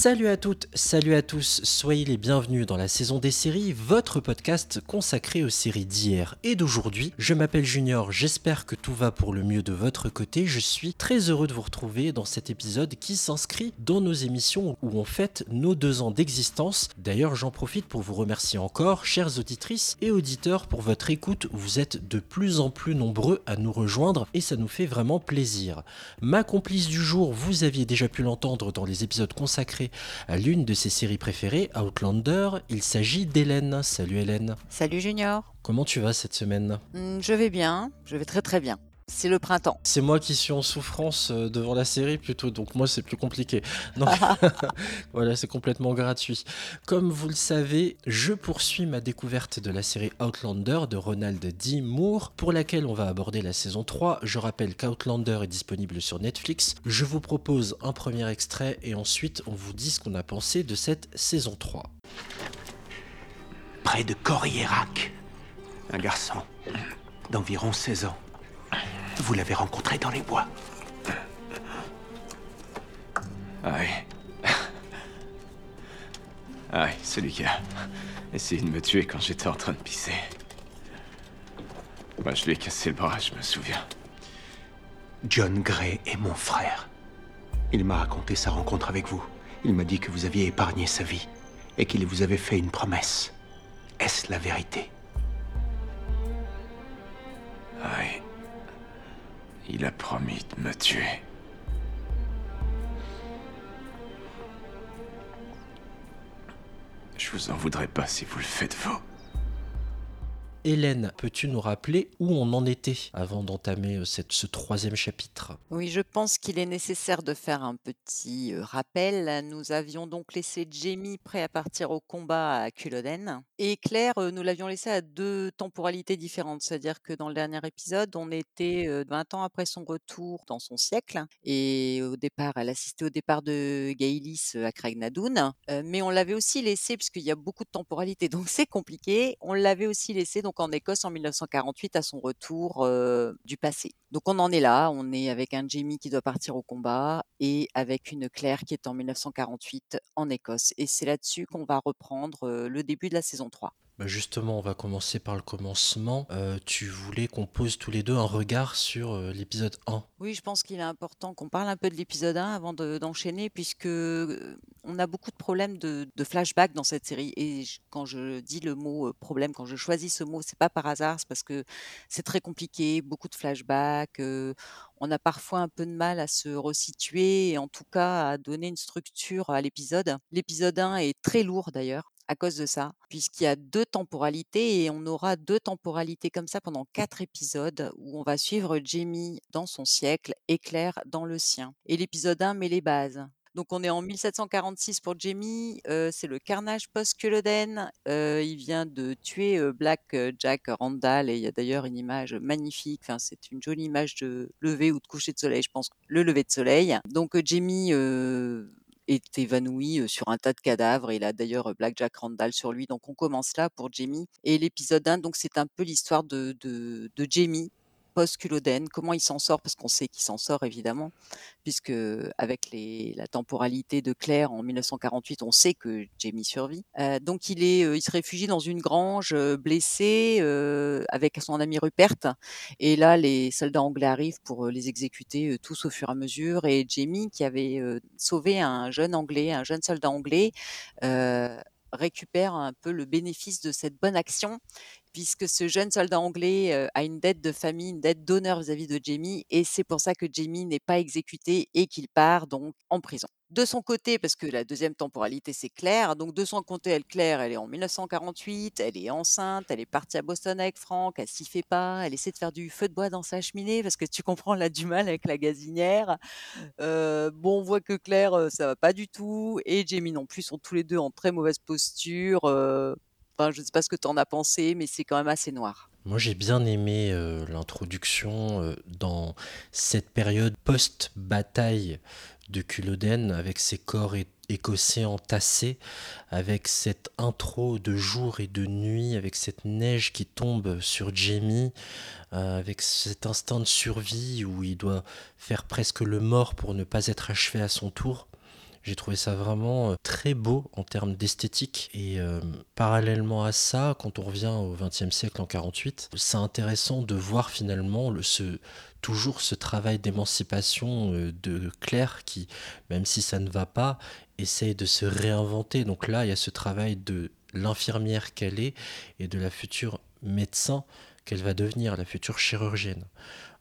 Salut à toutes, salut à tous, soyez les bienvenus dans la saison des séries, votre podcast consacré aux séries d'hier et d'aujourd'hui. Je m'appelle Junior, j'espère que tout va pour le mieux de votre côté. Je suis très heureux de vous retrouver dans cet épisode qui s'inscrit dans nos émissions où on fête nos deux ans d'existence. D'ailleurs, j'en profite pour vous remercier encore, chères auditrices et auditeurs, pour votre écoute. Vous êtes de plus en plus nombreux à nous rejoindre et ça nous fait vraiment plaisir. Ma complice du jour, vous aviez déjà pu l'entendre dans les épisodes consacrés à l'une de ses séries préférées, Outlander. Il s'agit d'Hélène. Salut Hélène. Salut Junior. Comment tu vas cette semaine? Hmm, Je vais bien, je vais très très bien. C'est le printemps. C'est moi qui suis en souffrance euh, devant la série plutôt, donc moi c'est plus compliqué. Donc voilà, c'est complètement gratuit. Comme vous le savez, je poursuis ma découverte de la série Outlander de Ronald D. Moore, pour laquelle on va aborder la saison 3. Je rappelle qu'Outlander est disponible sur Netflix. Je vous propose un premier extrait et ensuite on vous dit ce qu'on a pensé de cette saison 3. près de Corriérac. Un garçon d'environ 16 ans. Vous l'avez rencontré dans les bois. Ah oui. Ah oui, celui qui a essayé de me tuer quand j'étais en train de pisser. Moi, je lui ai cassé le bras, je me souviens. John Gray est mon frère. Il m'a raconté sa rencontre avec vous. Il m'a dit que vous aviez épargné sa vie et qu'il vous avait fait une promesse. Est-ce la vérité? Il a promis de me tuer. Je vous en voudrais pas si vous le faites vous. Hélène, peux-tu nous rappeler où on en était avant d'entamer euh, ce troisième chapitre? Oui, je pense qu'il est nécessaire de faire un petit euh, rappel. Nous avions donc laissé Jamie prêt à partir au combat à Culloden. Et Claire, euh, nous l'avions laissé à deux temporalités différentes. C'est-à-dire que dans le dernier épisode, on était euh, 20 ans après son retour dans son siècle. Et au départ, elle assistait au départ de Gaelis à Craignadoon. Euh, mais on l'avait aussi laissé, puisqu'il y a beaucoup de temporalités, donc c'est compliqué, on l'avait aussi laissé donc en Écosse en 1948 à son retour du passé. Donc on en est là, on est avec un Jamie qui doit partir au combat et avec une Claire qui est en 1948 en Écosse. Et c'est là-dessus qu'on va reprendre le début de la saison 3. Bah justement, on va commencer par le commencement. Euh, tu voulais qu'on pose tous les deux un regard sur euh, l'épisode 1. Oui, je pense qu'il est important qu'on parle un peu de l'épisode 1 avant de- d'enchaîner, puisque euh, on a beaucoup de problèmes de, de flashback dans cette série. Et quand je dis le mot problème, quand je choisis ce mot, c'est pas par hasard, c'est parce que c'est très compliqué, beaucoup de flashbacks. on a parfois un peu de mal à se resituer et en tout cas à donner une structure à l'épisode. L'épisode 1 est très lourd d'ailleurs à cause de ça, puisqu'il y a deux temporalités et on aura deux temporalités comme ça pendant quatre épisodes où on va suivre Jamie dans son siècle et Claire dans le sien. Et l'épisode 1 met les bases. Donc on est en 1746 pour Jamie, euh, c'est le carnage post-Culloden. Euh, il vient de tuer euh, Black euh, Jack Randall et il y a d'ailleurs une image magnifique. Enfin, c'est une jolie image de lever ou de coucher de soleil, je pense. Le lever de soleil. Donc Jamie est évanoui sur un tas de cadavres. Il a d'ailleurs Black Jack Randall sur lui. Donc on commence là pour Jamie. Et l'épisode 1, donc c'est un peu l'histoire de, de Jamie post-Culloden, comment il s'en sort, parce qu'on sait qu'il s'en sort évidemment, puisque avec la temporalité de Claire en 1948, on sait que Jamie survit. Euh, donc euh, il se réfugie dans une grange euh, blessé euh, avec son ami Rupert, et là les soldats anglais arrivent pour les exécuter tous au fur et à mesure, et Jamie, qui avait sauvé un jeune anglais, un jeune soldat anglais, récupère un peu le bénéfice de cette bonne action puisque ce jeune soldat anglais a une dette de famille, une dette d'honneur vis-à-vis de Jamie, et c'est pour ça que Jamie n'est pas exécuté et qu'il part donc en prison. De son côté, parce que la deuxième temporalité c'est Claire, donc de son côté, elle Claire, elle est en 1948, elle est enceinte, elle est partie à Boston avec Franck, elle s'y fait pas, elle essaie de faire du feu de bois dans sa cheminée parce que tu comprends, elle a du mal avec la gazinière. Bon, on voit que Claire, ça va pas du tout, et Jamie non plus sont tous les deux en très mauvaise posture. Je ne sais pas ce que tu en as pensé, mais c'est quand même assez noir. Moi, j'ai bien aimé euh, l'introduction euh, dans cette période post-bataille de Culloden avec ses corps écossais entassés, avec cette intro de jour et de nuit, avec cette neige qui tombe sur Jamie, euh, avec cet instinct de survie où il doit faire presque le mort pour ne pas être achevé à son tour. J'ai trouvé ça vraiment euh, très beau en termes d'esthétique. Et euh, parallèlement à ça, quand on revient au XXe siècle en 48, c'est intéressant de voir finalement le, ce, toujours ce travail d'émancipation euh, de Claire qui, même si ça ne va pas, essaye de se réinventer. Donc là, il y a ce travail de l'infirmière qu'elle est et de la future médecin qu'elle va devenir, la future chirurgienne.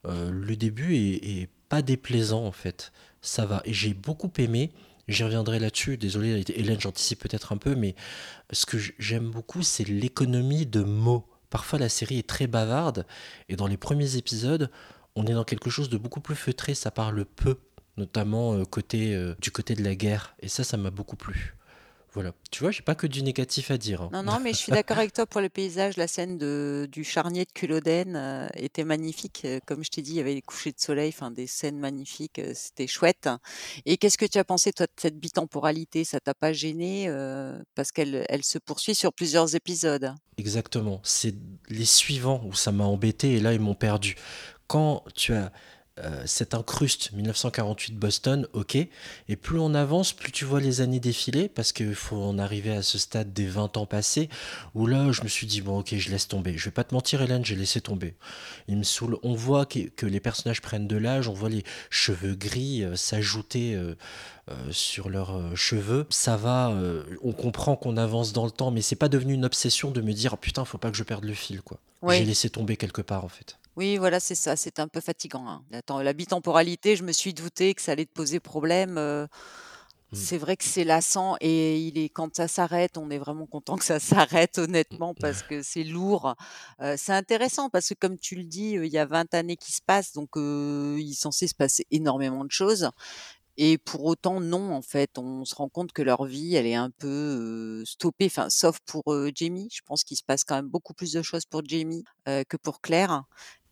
Le début est, est pas déplaisant en fait. Ça va. Et j'ai beaucoup aimé J'y reviendrai là-dessus. Désolé, Hélène, j'anticipe peut-être un peu, mais ce que j'aime beaucoup, c'est l'économie de mots. Parfois, la série est très bavarde, et dans les premiers épisodes, on est dans quelque chose de beaucoup plus feutré. Ça parle peu, notamment euh, côté, euh, du côté de la guerre, et ça, ça m'a beaucoup plu. Voilà. Tu vois, j'ai pas que du négatif à dire. hein. Non, non, mais je suis d'accord avec toi pour le paysage. La scène de, du charnier de Culloden euh, était magnifique. Euh, Comme je t'ai dit, il y avait les couchers de soleil, enfin des scènes magnifiques. euh, C'était chouette. Et qu'est-ce que tu as pensé, toi, de cette bitemporalité? Ça t'a pas gêné euh, Parce qu'elle elle se poursuit sur plusieurs épisodes? Exactement. C'est les suivants où ça m'a embêté et là ils m'ont perdu. Quand tu as euh, cette incruste 1948 Boston, ok, et plus on avance, plus tu vois les années défiler parce qu'il faut en arriver à ce stade des 20 ans passés où là je me suis dit bon ok je laisse tomber. Je vais pas te mentir Hélène, j'ai laissé tomber. Il me saoule. On voit que, que les personnages prennent de l'âge, on voit les cheveux gris euh, s'ajouter euh, euh, sur leurs cheveux. Ça va, on comprend qu'on avance dans le temps, mais c'est pas devenu une obsession de me dire Ah, putain, faut pas que je perde le fil, quoi. Oui. J'ai laissé tomber quelque part, en fait. Oui, voilà, c'est ça. C'est un peu fatigant. hein. Attends, la bitemporalité, je me suis douté que ça allait te poser problème. euh, Mm. C'est vrai que c'est lassant et il est quand ça s'arrête, on est vraiment content que ça s'arrête honnêtement parce que c'est lourd. C'est intéressant parce que comme tu le dis, il y a 20 années qui se passent, donc il est censé se passer énormément de choses. Et pour autant, non, en fait, on se rend compte que leur vie, elle est un peu stoppée, enfin, sauf pour Jamie. Je pense qu'il se passe quand même beaucoup plus de choses pour Jamie que pour Claire.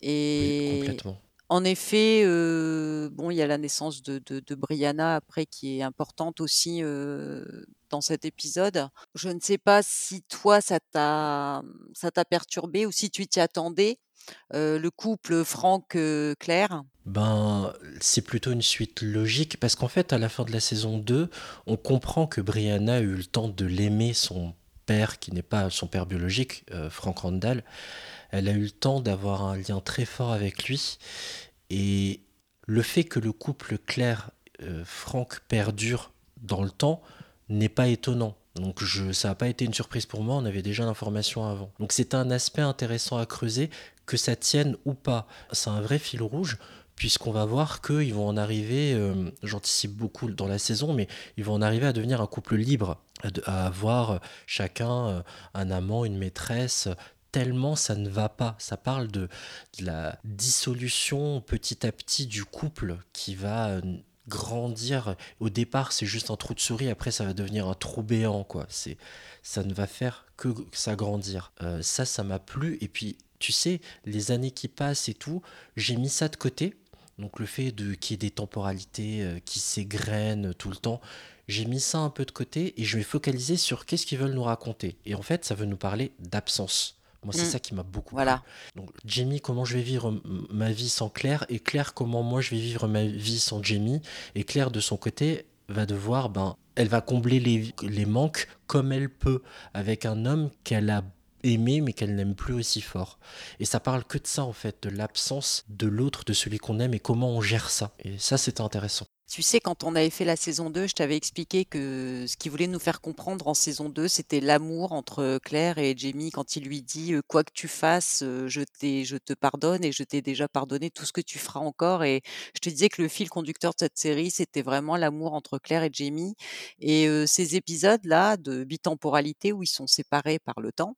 Oui, Et complètement. en effet, heu, bon, il y a la naissance de de de Brianna après qui est importante aussi, heu, dans cet épisode. Je ne sais pas si toi ça t'a, ça t'a perturbé ou si tu t'y attendais, heu, le couple Franck, heu, Claire? Ben, c'est plutôt une suite logique parce qu'en fait, à la fin de la saison 2, on comprend que Brianna a eu le temps de l'aimer, son père, qui n'est pas son père biologique, euh, Frank Randall. Elle a eu le temps d'avoir un lien très fort avec lui. Et le fait que le couple Claire-Franck perdure dans le temps n'est pas étonnant. Donc je, ça n'a pas été une surprise pour moi, on avait déjà l'information avant. Donc c'est un aspect intéressant à creuser, que ça tienne ou pas. C'est un vrai fil rouge, puisqu'on va voir qu'ils vont en arriver, euh, j'anticipe beaucoup dans la saison, mais ils vont en arriver à devenir un couple libre, à avoir chacun euh, un amant, une maîtresse, tellement ça ne va pas. Ça parle de, la dissolution petit à petit du couple qui va euh, grandir. Au départ, c'est juste un trou de souris, après ça va devenir un trou béant, quoi. C'est, ça ne va faire que s'agrandir. Euh, ça, ça m'a plu. Et puis, tu sais, les années qui passent et tout, j'ai mis ça de côté. Donc le fait de qu'il y ait des temporalités euh, qui s'égrènent tout le temps, j'ai mis ça un peu de côté et je vais focaliser sur qu'est-ce qu'ils veulent nous raconter. Et en fait, ça veut nous parler d'absence. Moi, c'est Mmh. ça qui m'a beaucoup Voilà. plu. Donc, Jamie, comment je vais vivre ma vie sans Claire et Claire, comment moi je vais vivre ma vie sans Jamie. Et Claire, de son côté, va devoir, ben, elle va combler les, les manques comme elle peut avec un homme qu'elle a aimé mais qu'elle n'aime plus aussi fort. Et ça parle que de ça en fait, de l'absence de l'autre, de celui qu'on aime et comment on gère ça. Et ça, c'était intéressant. Tu sais, quand on avait fait la saison 2, je t'avais expliqué que ce qu'il voulait nous faire comprendre en saison 2, c'était l'amour entre Claire et Jamie quand il lui dit euh, quoi que tu fasses, euh, je t'ai, je te pardonne et je t'ai déjà pardonné tout ce que tu feras encore. Et je te disais que le fil conducteur de cette série, c'était vraiment l'amour entre Claire et Jamie. Et euh, ces épisodes-là de bitemporalité où ils sont séparés par le temps,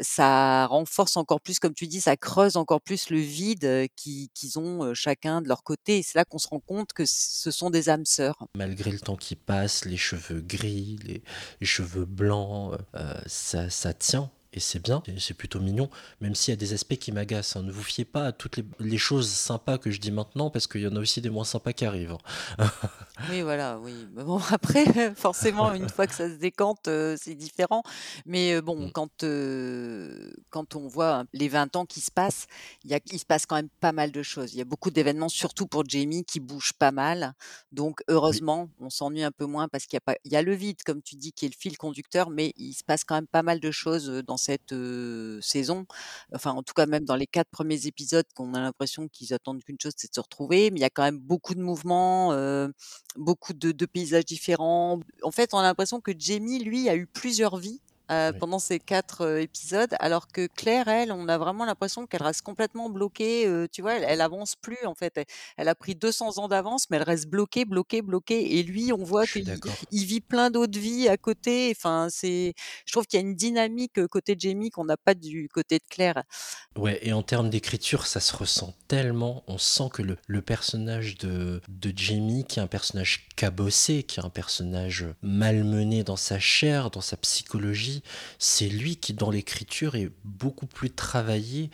ça renforce encore plus, comme tu dis, ça creuse encore plus le vide, qu'ils ont, chacun de leur côté c'est là qu'on se rend compte que ce sont des âmes sœurs. Malgré le temps qui passe, les cheveux gris, les cheveux blancs, ça ça tient et c'est bien, c'est plutôt mignon, même s'il y a des aspects qui m'agacent. Hein. Ne vous fiez pas à toutes les, choses sympas que je dis maintenant, parce qu'il y en a aussi des moins sympas qui arrivent. Hein. Oui, voilà, oui. bon, après, forcément, une fois que ça se décante, euh, c'est différent. Mais euh, bon, mm. quand, euh, quand on voit les 20 ans qui se passent, il, y a, il se passe quand même pas mal de choses. Il y a beaucoup d'événements, surtout pour Jamie, qui bougent pas mal. Donc, heureusement, on s'ennuie un peu moins parce qu'il y, a pas, y a le vide, comme tu dis, qui est le fil conducteur, mais il se passe quand même pas mal de choses dans cette saison. Enfin, en tout cas, même dans les quatre premiers épisodes, qu'on a l'impression qu'ils attendent qu'une chose, c'est de se retrouver. Mais il y a quand même beaucoup de mouvements, beaucoup de, de paysages différents. En fait, on a l'impression que Jamie, lui, a eu plusieurs vies pendant ces quatre épisodes, alors que Claire, elle, on a vraiment l'impression qu'elle reste complètement bloquée. tu vois, elle, elle, avance plus en fait. Elle, a pris 200 ans d'avance, mais elle reste bloquée, bloquée, bloquée. Et lui, on voit qu'il il vit plein d'autres vies à côté. Enfin, c'est, je trouve qu'il y a une dynamique côté Jamie qu'on n'a pas du côté de Claire. Ouais, et en termes d'écriture, ça se ressent tellement. On sent que le, le personnage de, de Jamie, qui est un personnage cabossé, qui est un personnage malmené dans sa chair, dans sa psychologie c'est lui qui, dans l'écriture, est beaucoup plus travaillé,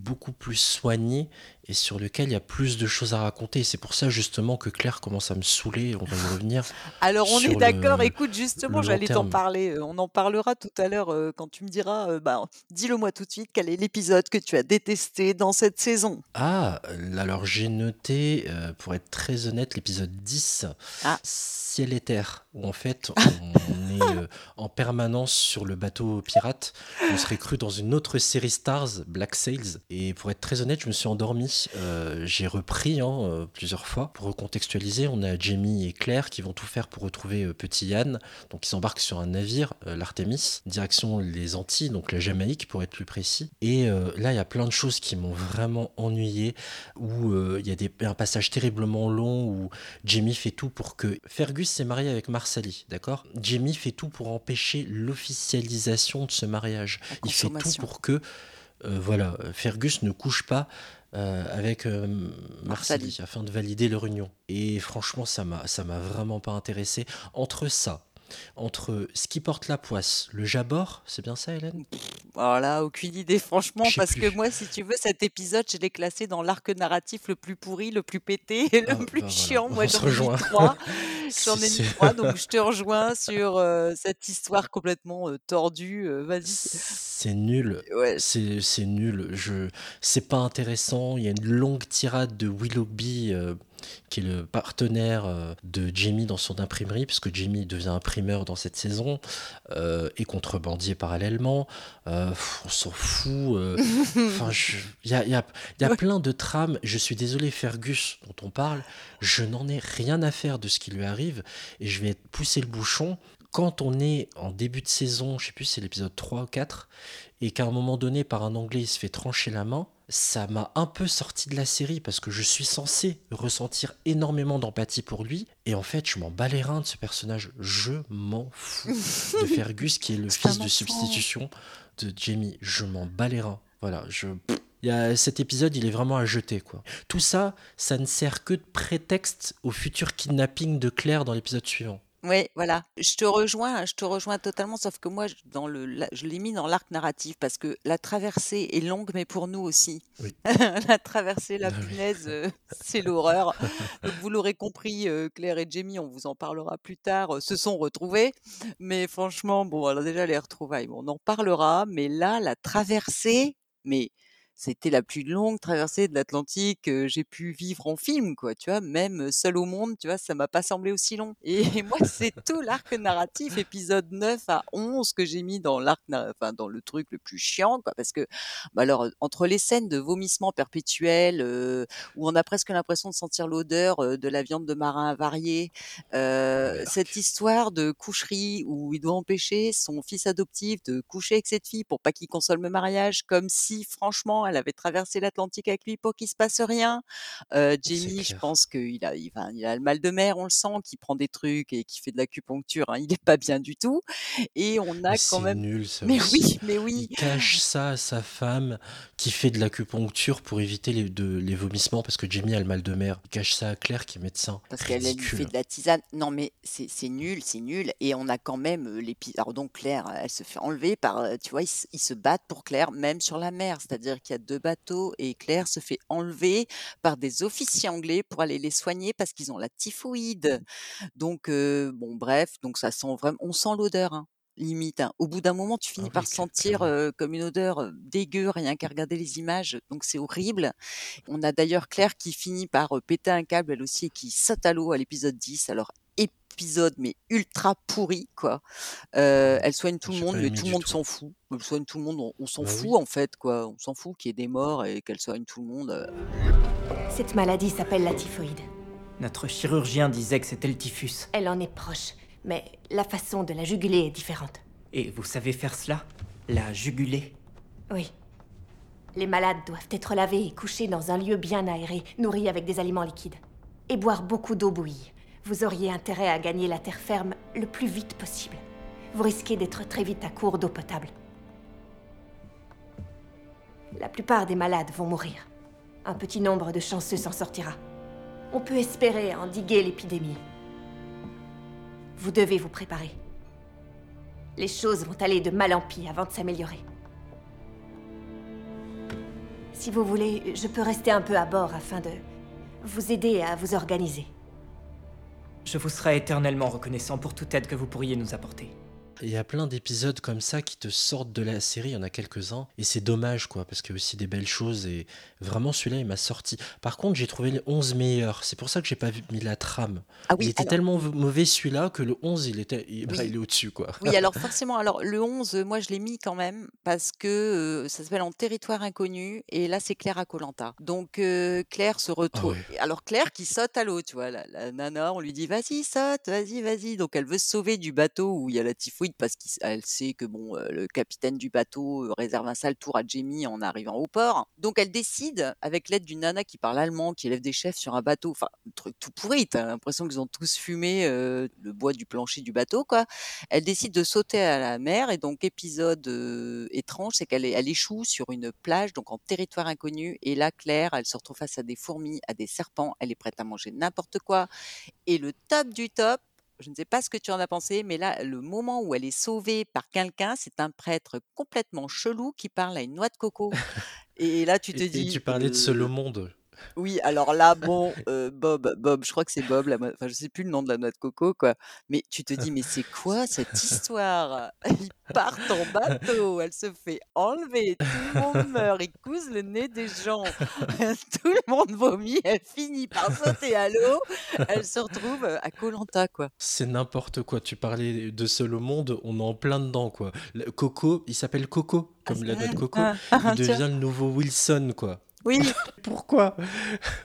beaucoup plus soigné et sur lequel il y a plus de choses à raconter. C'est pour ça justement que Claire commence à me saouler, on va y revenir. Alors on est d'accord, écoute justement, j'allais t'en parler, euh, on en parlera tout à l'heure euh, quand tu me diras, euh, bah, dis-le moi tout de suite, quel est l'épisode que tu as détesté dans cette saison? Ah, alors j'ai noté, pour être très honnête, l'épisode 10, ah. Ciel et Terre, où en fait on est en permanence sur le bateau pirate. On serait cru dans une autre série Stars, Black Sails, et pour être très honnête, je me suis endormi euh, j'ai repris hein, euh, plusieurs fois. Pour recontextualiser, on a Jamie et Claire qui vont tout faire pour retrouver euh, petit Yann. Donc ils s'embarquent sur un navire, l'Artemis, direction les Antilles, donc la Jamaïque pour être plus précis. Et là, il y a plein de choses qui m'ont vraiment ennuyé, où il y a des, un passage terriblement long où Jamie fait tout pour que... Fergus s'est marié avec Marsali, d'accord? Jamie fait tout pour empêcher l'officialisation de ce mariage. Il fait tout pour que... voilà, Fergus ne couche pas euh, avec euh, Marseille afin de valider leur union. Et franchement, ça m'a, ça m'a vraiment pas intéressé. Entre ça, entre ce qui porte la poisse, le jabord, c'est bien ça, Hélène? Voilà, aucune idée, franchement, parce que moi, si tu veux, cet épisode, je l'ai classé dans l'arc narratif le plus pourri, le plus pété et le ah, plus bah chiant. Moi, j'en ai mis trois. J'en ai mis trois, donc je te rejoins sur euh, cette histoire complètement euh, tordue. Euh, vas-y. C'est nul. Ouais. C'est nul. Je... C'est pas intéressant. Il y a une longue tirade de Willoughby qui est le partenaire euh, de Jamie dans son imprimerie, puisque Jamie devient imprimeur dans cette saison, euh, et contrebandier parallèlement. Euh, on s'en fout. Enfin, il y a, y a, y a plein de trames. Je suis désolé, Fergus, dont on parle, je n'en ai rien à faire de ce qui lui arrive, et je vais pousser le bouchon quand on est en début de saison, je sais plus, c'est l'épisode 3 ou 4, et qu'à un moment donné, par un anglais, il se fait trancher la main, ça m'a un peu sorti de la série parce que je suis censé ressentir énormément d'empathie pour lui. Et en fait, je m'en bats les reins de ce personnage. Je m'en fous de Fergus, qui est le fils de substitution de Jamie. Je m'en bats les reins. Voilà, je. Il y a, cet épisode, il est vraiment à jeter, quoi. Tout ça, ça ne sert que de prétexte au futur kidnapping de Claire dans l'épisode suivant. Oui, voilà. Je te rejoins, je te rejoins totalement, sauf que moi, je dans le je l'ai mis dans l'arc narratif parce que la traversée est longue, mais pour nous aussi. Oui. La traversée, la ah punaise, euh, c'est l'horreur. vous l'aurez compris, euh, Claire et Jamie, on vous en parlera plus tard, euh, se sont retrouvés. Mais franchement, bon, alors déjà les retrouvailles, bon, on en parlera, mais là, la traversée, mais c'était la plus longue traversée de l'Atlantique que j'ai pu vivre en film, quoi, tu vois, même seul au monde, tu vois, ça m'a pas semblé aussi long. Et moi, c'est tout l'arc narratif, épisode 9 à 11, que j'ai mis dans l'arc, enfin, dans le truc le plus chiant, quoi, parce que, bah alors, entre les scènes de vomissement perpétuel, où on a presque l'impression de sentir l'odeur de la viande de marin avarié, euh, cette histoire de coucherie où il doit empêcher son fils adoptif de coucher avec cette fille pour pas qu'il console le mariage, comme si, franchement, ans, elle avait traversé l'Atlantique avec lui pour qu'il se passe rien. C'est Jamie, je pense qu'il a il enfin, il a le mal de mer, on le sent, qu'il prend des trucs et qui fait de l'acupuncture, hein, il est pas bien du tout et on Mais a quand c'est même nul ça mais aussi. oui, mais oui. Il cache ça à sa femme qui fait de l'acupuncture pour éviter les, de- les vomissements parce que Jamie a le mal de mer. Il cache ça à Claire qui est médecin. Parce qu'elle elle lui fait de la tisane. Non, mais c'est nul, c'est nul. Et on a quand même euh, l'épisode. Alors donc Claire, elle se fait enlever par, euh, tu vois, ils, se ils se battent pour Claire, même sur la mer. C'est-à-dire qu'il y a deux bateaux et Claire se fait enlever par des officiers anglais pour aller les soigner parce qu'ils ont la typhoïde. Donc euh, bon, bref, donc ça sent vraiment, on sent l'odeur. hein, Limite, hein. Au bout d'un moment, tu Ah finis oui, par sentir euh, comme une odeur euh, dégueu, rien qu'à regarder les images. Donc c'est horrible. On a d'ailleurs Claire qui finit par péter un câble, elle aussi, et qui saute à l'eau à l'épisode 10. Alors, épisode, mais ultra pourri, quoi. Euh, elle soigne tout le monde, mais tout le monde s'en fout. Elle soigne tout le monde, on, on s'en Bah fout, oui. en fait, quoi. On s'en fout qu'il y ait des morts et qu'elle soigne tout le monde. euh. Cette maladie s'appelle la typhoïde. Notre chirurgien disait que c'était le typhus. Elle en est proche, mais la façon de la juguler est différente. Et vous savez faire cela? La juguler Oui. Les malades doivent être lavés et couchés dans un lieu bien aéré, nourris avec des aliments liquides. Et boire beaucoup d'eau bouillie. Vous auriez intérêt à gagner la terre ferme le plus vite possible. Vous risquez d'être très vite à court d'eau potable. La plupart des malades vont mourir. Un petit nombre de chanceux s'en sortira. On peut espérer endiguer l'épidémie. Vous devez vous préparer. Les choses vont aller de mal en pis avant de s'améliorer. Si vous voulez, je peux rester un peu à bord afin de vous aider à vous organiser. Je vous serai éternellement reconnaissant pour toute aide que vous pourriez nous apporter. Il y a plein d'épisodes comme ça qui te sortent de la série, il y en a quelques-uns, et c'est dommage quoi, parce qu'il y a aussi des belles choses, et vraiment celui-là il m'a sorti. Par contre j'ai trouvé les 11 meilleurs, c'est pour ça que j'ai pas mis la trame. Ah il était alors, tellement mauvais celui-là que le 11 il, était, il, bah, il est au-dessus quoi. Oui, alors forcément, alors le 11, euh, moi je l'ai mis quand même parce que euh, ça s'appelle En territoire inconnu et là c'est Claire à Colanta. Donc euh, Claire se Ah retrouve. Alors Claire qui saute à l'eau, tu vois, la, la nana, on lui dit vas-y, saute, vas-y, vas-y. Donc elle veut se sauver du bateau où il y a la typhoïde parce qu'elle sait que bon, le capitaine du bateau réserve un sale tour à Jamie en arrivant au port. Donc elle décide, avec l'aide d'une nana qui parle allemand, qui élève des chefs sur un bateau, enfin, un truc tout pourri, t'as l'impression qu'ils ont tous fumé le bois du plancher du bateau, quoi elle décide de sauter à la mer et donc épisode étrange, c'est qu'elle elle échoue sur une plage donc en territoire inconnu et là Claire, elle se retrouve face à des fourmis, à des serpents, elle est prête à manger n'importe quoi et le top du top, je ne sais pas ce que tu en as pensé, mais là le moment où elle est sauvée par quelqu'un, c'est un prêtre complètement chelou qui parle à une noix de coco et là tu te Et, et dis tu parlais de euh, au monde. Oui, alors là, bon, heu, Bob Bob, je crois que c'est Bob, la enfin, je sais plus le nom de la noix de coco, quoi, mais tu te dis: «Mais c'est quoi cette histoire?» Ils partent en bateau, elle se fait enlever, tout le monde meurt, ils cousent le nez des gens, tout le monde vomit, elle finit par sauter à l'eau, elle se retrouve, heu, à koh quoi. C'est n'importe quoi, tu parlais de seul au monde, on est en plein dedans quoi. Le Coco, il s'appelle Coco, Ah, comme c'est la noix de coco, Ah, il ah, tiens. devient le nouveau Wilson quoi. Oui, Pourquoi?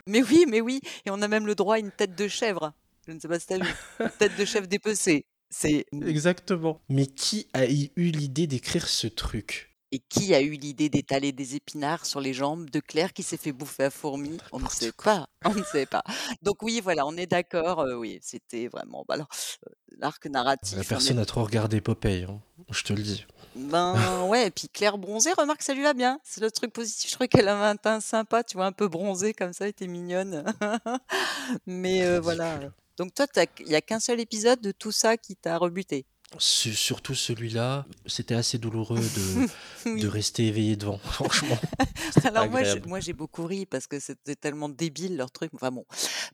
Mais oui, mais oui et on a même le droit à une tête de chèvre. Je ne sais pas si tu as vu? Une tête de chèvre dépecée. C'est Exactement. Mais qui a eu l'idée d'écrire ce truc? Et qui a eu l'idée d'étaler des épinards sur les jambes de Claire qui s'est fait bouffer à fourmis? On ne sait quoi. pas, on ne sait pas. Donc oui, voilà, on est d'accord, heu, oui, c'était vraiment bah, alors, heu, l'arc La narratif, on personne est a trop regardé Popeye, hein, je te le dis. Ben, ouais et puis Claire bronzée, remarque, ça lui va bien. C'est le truc positif. Je trouvais qu'elle avait un teint sympa, tu vois, un peu bronzé comme ça, elle était mignonne. Mais heu, voilà, Ridicule. donc toi, il y a qu'un seul épisode de tout ça qui t'a rebuté? Su- Surtout celui-là, c'était assez douloureux de, de rester éveillé devant, franchement. Alors moi, agréable. moi j'ai beaucoup ri parce que c'était tellement débile leur truc. Enfin bon.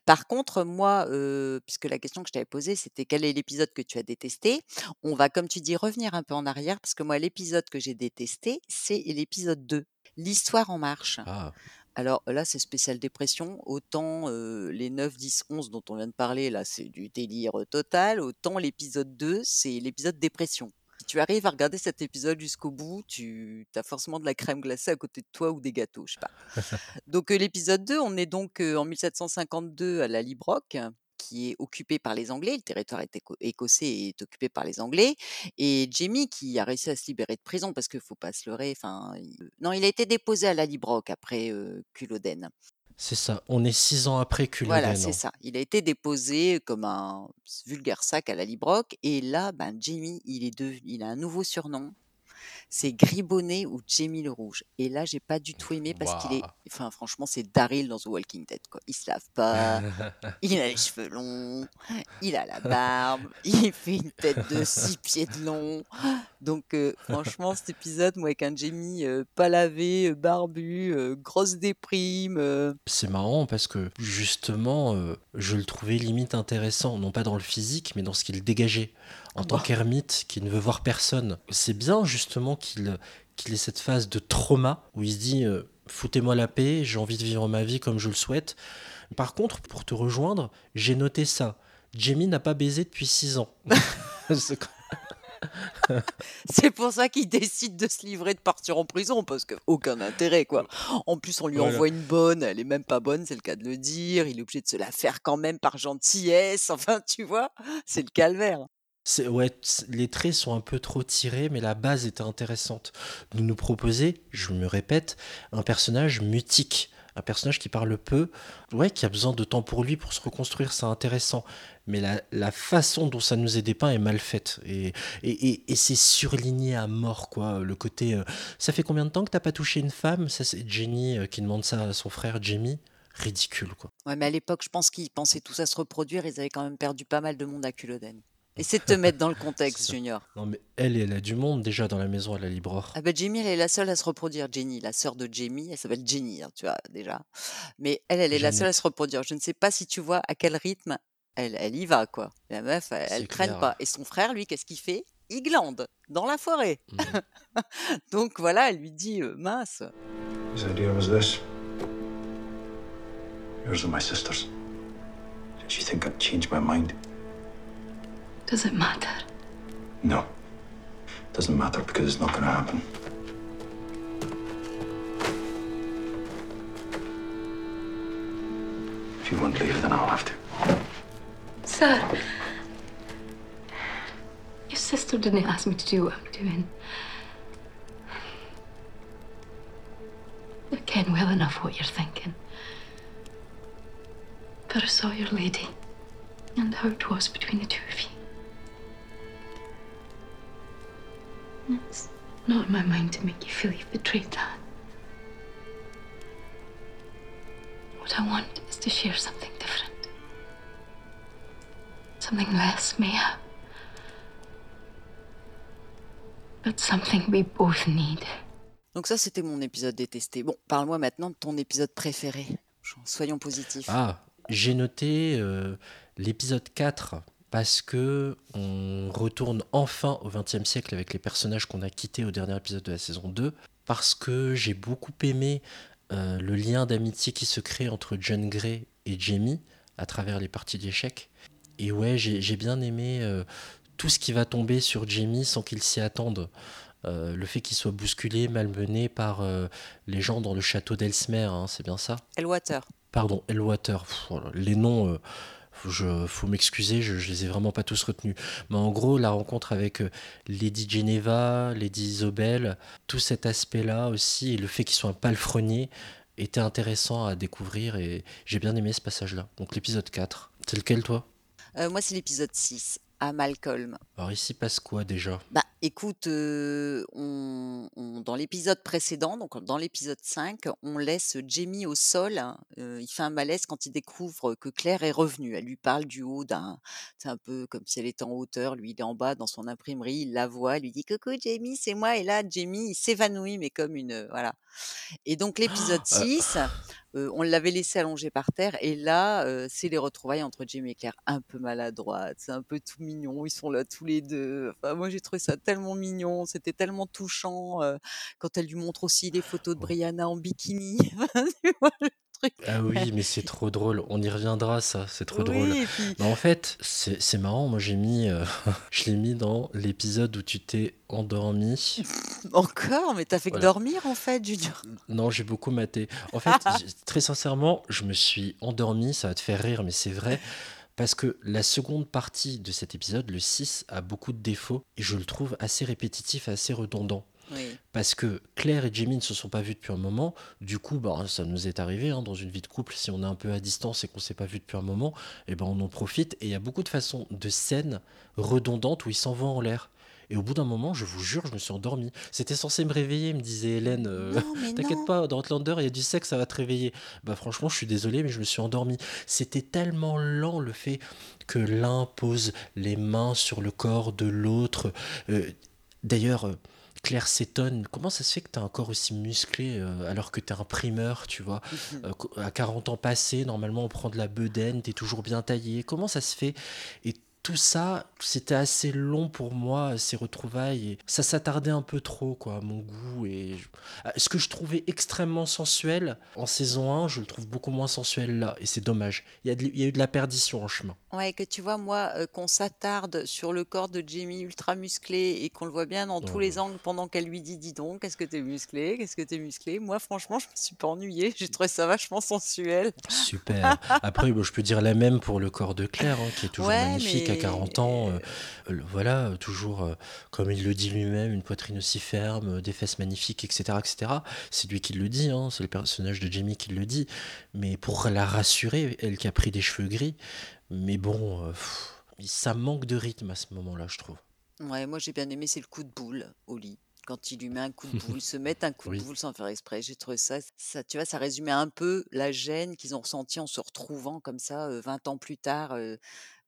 Par contre, moi, euh, puisque la question que je t'avais posée, c'était quel est l'épisode que tu as détesté, on va, comme tu dis, revenir un peu en arrière parce que moi, l'épisode que j'ai détesté, c'est l'épisode 2, l'histoire en marche. Ah, Alors là, c'est spécial dépression. Autant euh, les 9, 10, 11 dont on vient de parler, là, c'est du délire total. Autant l'épisode 2, c'est l'épisode dépression. Si tu arrives à regarder cet épisode jusqu'au bout, tu as forcément de la crème glacée à côté de toi ou des gâteaux, je sais pas. Donc euh, l'épisode 2, on est donc euh, en 1752 à la Librock. Qui est occupé par les Anglais. Le territoire est éco- écossais est occupé par les Anglais. Et Jamie qui a réussi à se libérer de prison parce qu'il faut pas se leurrer. Enfin, il- non, il a été déposé à la Librock après euh, Culloden. C'est ça. On est six ans après Culloden. Voilà, c'est hein. ça. Il a été déposé comme un vulgaire sac à la Librock. Et là, ben, Jamie, il est devenu, il a un nouveau surnom. C'est Gribonnet ou Jamie le Rouge. Et là, j'ai pas du tout aimé parce qu'il est, enfin, franchement, c'est Daryl dans The Walking Dead, quoi. Il se lave pas, il a les cheveux longs, il a la barbe, il fait une tête de six pieds de long. Donc, euh, franchement, cet épisode, moi, avec un Jamie euh, pas lavé, euh, barbu, grosse déprime. C'est marrant parce que justement, je le trouvais limite intéressant, non pas dans le physique, mais dans ce qu'il dégageait. En tant qu'ermite qui ne veut voir personne. C'est bien justement qu'il qu'il ait cette phase de trauma où il se dit euh, foutez-moi la paix, j'ai envie de vivre ma vie comme je le souhaite. Par contre, pour te rejoindre, j'ai noté ça. Jamie n'a pas baisé depuis 6 ans. C'est pour ça qu'il décide de se livrer, de partir en prison, parce que aucun intérêt, quoi. En plus, on lui Voilà. envoie une bonne, elle est même pas bonne, c'est le cas de le dire. Il est obligé de se la faire quand même par gentillesse. Enfin, tu vois, c'est le calvaire. Ouais, les traits sont un peu trop tirés, mais la base était intéressante. De nous proposer, je me répète, un personnage mutique, un personnage qui parle peu, ouais, qui a besoin de temps pour lui pour se reconstruire, c'est intéressant. Mais la, façon dont ça nous est dépeint est mal faite. Et, et, et- et c'est surligné à mort, quoi. Le côté, euh, ça fait combien de temps que t'as pas touché une femme? Ça, c'est Jenny euh, qui demande ça à son frère Jamie. Ridicule, quoi. Ouais, mais à l'époque, je pense qu'ils pensaient tous à se reproduire. Ils avaient quand même perdu pas mal de monde à Culloden. Essaie de te mettre dans le contexte. Junior. Non, mais elle, elle a du monde déjà dans la maison à la Libreur. Ah bah Jamie, elle est la seule à se reproduire. Jenny, la sœur de Jamie, elle s'appelle Jenny, hein, tu vois, déjà. Mais elle, elle est la seule à se reproduire. Je ne sais pas si tu vois à quel rythme elle, elle y va, quoi. La meuf, elle, elle traîne clair. pas. Et son frère, lui, qu'est-ce qu'il fait? Il glande dans la forêt. Mhm. Donc voilà, elle lui dit euh, mince. His idea was this. Yours are my sisters. Did you think I'd change my mind? Does it matter? No. Doesn't matter because it's not gonna happen. If you won't leave, then I'll have to. Sir, your sister didn't ask me to do what I'm doing. I ken well enough what you're thinking. But I saw your lady and how it was between the two of you. It's not in my mind to make you feel you've betrayed that. What I want is to share something different. Something less, mayhap. But something we both need. Donc ça, c'était mon épisode détesté. Bon, parle-moi maintenant de ton épisode préféré. Soyons positifs. Ah, j'ai noté euh, l'épisode 4 parce que on retourne enfin au XXe siècle avec les personnages qu'on a quittés au dernier épisode de la saison 2, parce que j'ai beaucoup aimé euh, le lien d'amitié qui se crée entre John Gray et Jamie à travers les parties d'échecs. Et ouais, j'ai bien aimé euh, tout ce qui va tomber sur Jamie sans qu'il s'y attende. Euh, le fait qu'il soit bousculé, malmené par euh, les gens dans le château d'Elsmer, hein, c'est bien ça? Elwater. Pardon, Elwater. Pff, voilà, les noms, euh, je, faut m'excuser, je, je les ai vraiment pas tous retenus. Mais en gros, la rencontre avec euh, Lady Geneva, Lady Isobel, tout cet aspect-là aussi, et le fait qu'ils soient un palefrenier, était intéressant à découvrir et j'ai bien aimé ce passage-là. Donc l'épisode 4. C'est lequel toi? Euh, moi, c'est l'épisode 6, à Malcolm. Alors ici passe quoi déjà? Bah, écoute, euh, on, on- dans l'épisode précédent, donc dans l'épisode 5, on laisse Jamie au sol. hein, euh, il fait un malaise quand il découvre que Claire est revenue. Elle lui parle du haut d'un. C'est un peu comme si elle était en hauteur. Lui, il est en bas dans son imprimerie. Il la voit. Il lui dit Coucou, Jamie, c'est moi. Et là, Jamie, il s'évanouit, mais comme une. euh, Voilà. Et donc, l'épisode Euh, 6, euh, on l'avait laissé allongé par terre. Et là, euh, c'est les retrouvailles entre Jamie et Claire. Un peu maladroite. C'est un peu tout mignon. Ils sont là tous les deux. Enfin, moi, j'ai trouvé ça tellement mignon. C'était tellement touchant. euh, quand elle lui montre aussi les photos de Brianna en bikini. Ah oui, mais c'est trop drôle. On y reviendra, ça. C'est trop drôle. Oui, et puis- Mais en fait, c'est marrant. Moi, j'ai mis, euh, je l'ai mis dans l'épisode où tu t'es endormi. Encore, mais t'as fait que dormir en fait, Junior. Non, j'ai beaucoup maté. En fait, très sincèrement, je me suis endormi. Ça va te faire rire, mais c'est vrai. Parce que la seconde partie de cet épisode, le 6, a beaucoup de défauts et je le trouve assez répétitif, assez redondant. Oui. Parce que Claire et Jamie ne se sont pas vus depuis un moment. Du coup, bah, ça nous est arrivé hein, dans une vie de couple. Si on est un peu à distance et qu'on ne s'est pas vu depuis un moment, eh ben, on en profite. Et il y a beaucoup de façons, de scènes redondantes où ils s'envoient en l'air. Et au bout d'un moment, je vous jure, je me suis endormi. C'était censé me réveiller, me disait Hélène. euh, T'inquiète pas, dans Outlander, il y a du sexe, ça va te réveiller. Bah franchement, je suis désolé, mais je me suis endormi. C'était tellement lent le fait que l'un pose les mains sur le corps de l'autre. Euh, D'ailleurs, euh, Claire s'étonne. Comment ça se fait que t'as un corps aussi musclé euh, alors que t'es un primeur, tu vois? Euh, qu- À 40 ans passés, normalement, on prend de la bedaine, t'es toujours bien taillé. Comment ça se fait? Et tout ça, c'était assez long pour moi, ces retrouvailles. Et ça s'attardait un peu trop, quoi, à mon goût. Et Ah, ce que je trouvais extrêmement sensuel en saison 1, je le trouve beaucoup moins sensuel là. Et c'est dommage. Il y, il y a eu de la perdition en chemin. Ouais, que tu vois, moi, euh, qu'on s'attarde sur le corps de Jamie ultra musclé et qu'on le voit bien dans tous les angles pendant qu'elle lui dit Dis donc, qu'est-ce que t'es musclé Qu'est-ce que t'es musclé? Moi, franchement, je me suis pas ennuyée. J'ai trouvé ça vachement sensuel. Super. Après, bon, je peux dire la même pour le corps de Claire, hein, qui est toujours Ouais, magnifique à mais- 40 ans. euh, voilà, toujours, euh, comme il le dit lui-même, une poitrine aussi ferme, des fesses magnifiques, etc. etc. C'est lui qui le dit, hein, c'est le personnage de Jamie qui le dit. Mais pour la rassurer, elle qui a pris des cheveux gris, mais bon, euh, pff, ça manque de rythme à ce moment-là, je trouve. Ouais, moi, j'ai bien aimé, c'est le coup de boule au lit. Quand il lui met un coup de boule, se mettre un coup Oui. de boule sans faire exprès. J'ai trouvé ça, ça, tu vois, ça résumait un peu la gêne qu'ils ont ressentie en se retrouvant comme ça euh, 20 ans plus tard. euh.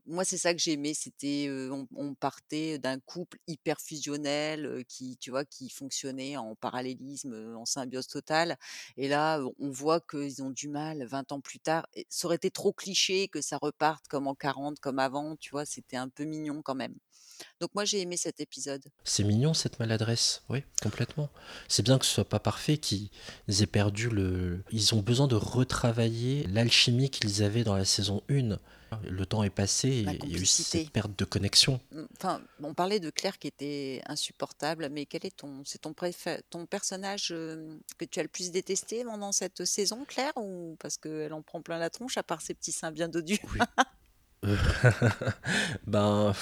Moi, c'est ça que j'ai aimé. C'était, on, partait d'un couple hyper fusionnel qui, tu vois, qui fonctionnait en parallélisme, en symbiose totale. Et là, on voit qu'ils ont du mal 20 ans plus tard. Et ça aurait été trop cliché que ça reparte comme en 40, comme avant. Tu vois, c'était un peu mignon quand même. Donc moi, j'ai aimé cet épisode. C'est mignon cette maladresse, oui, complètement. C'est bien que ce soit pas parfait, qu'ils aient perdu le. Ils ont besoin de retravailler l'alchimie qu'ils avaient dans la saison 1. Le temps est passé La il y a eu cette perte de connexion. Enfin, on parlait de Claire qui était insupportable, mais quel est ton, c'est ton, préfé- ton personnage euh, que tu as le plus détesté pendant cette saison, Claire, ou parce qu'elle en prend plein la tronche, à part ses petits seins bien dodus? Oui. Ben,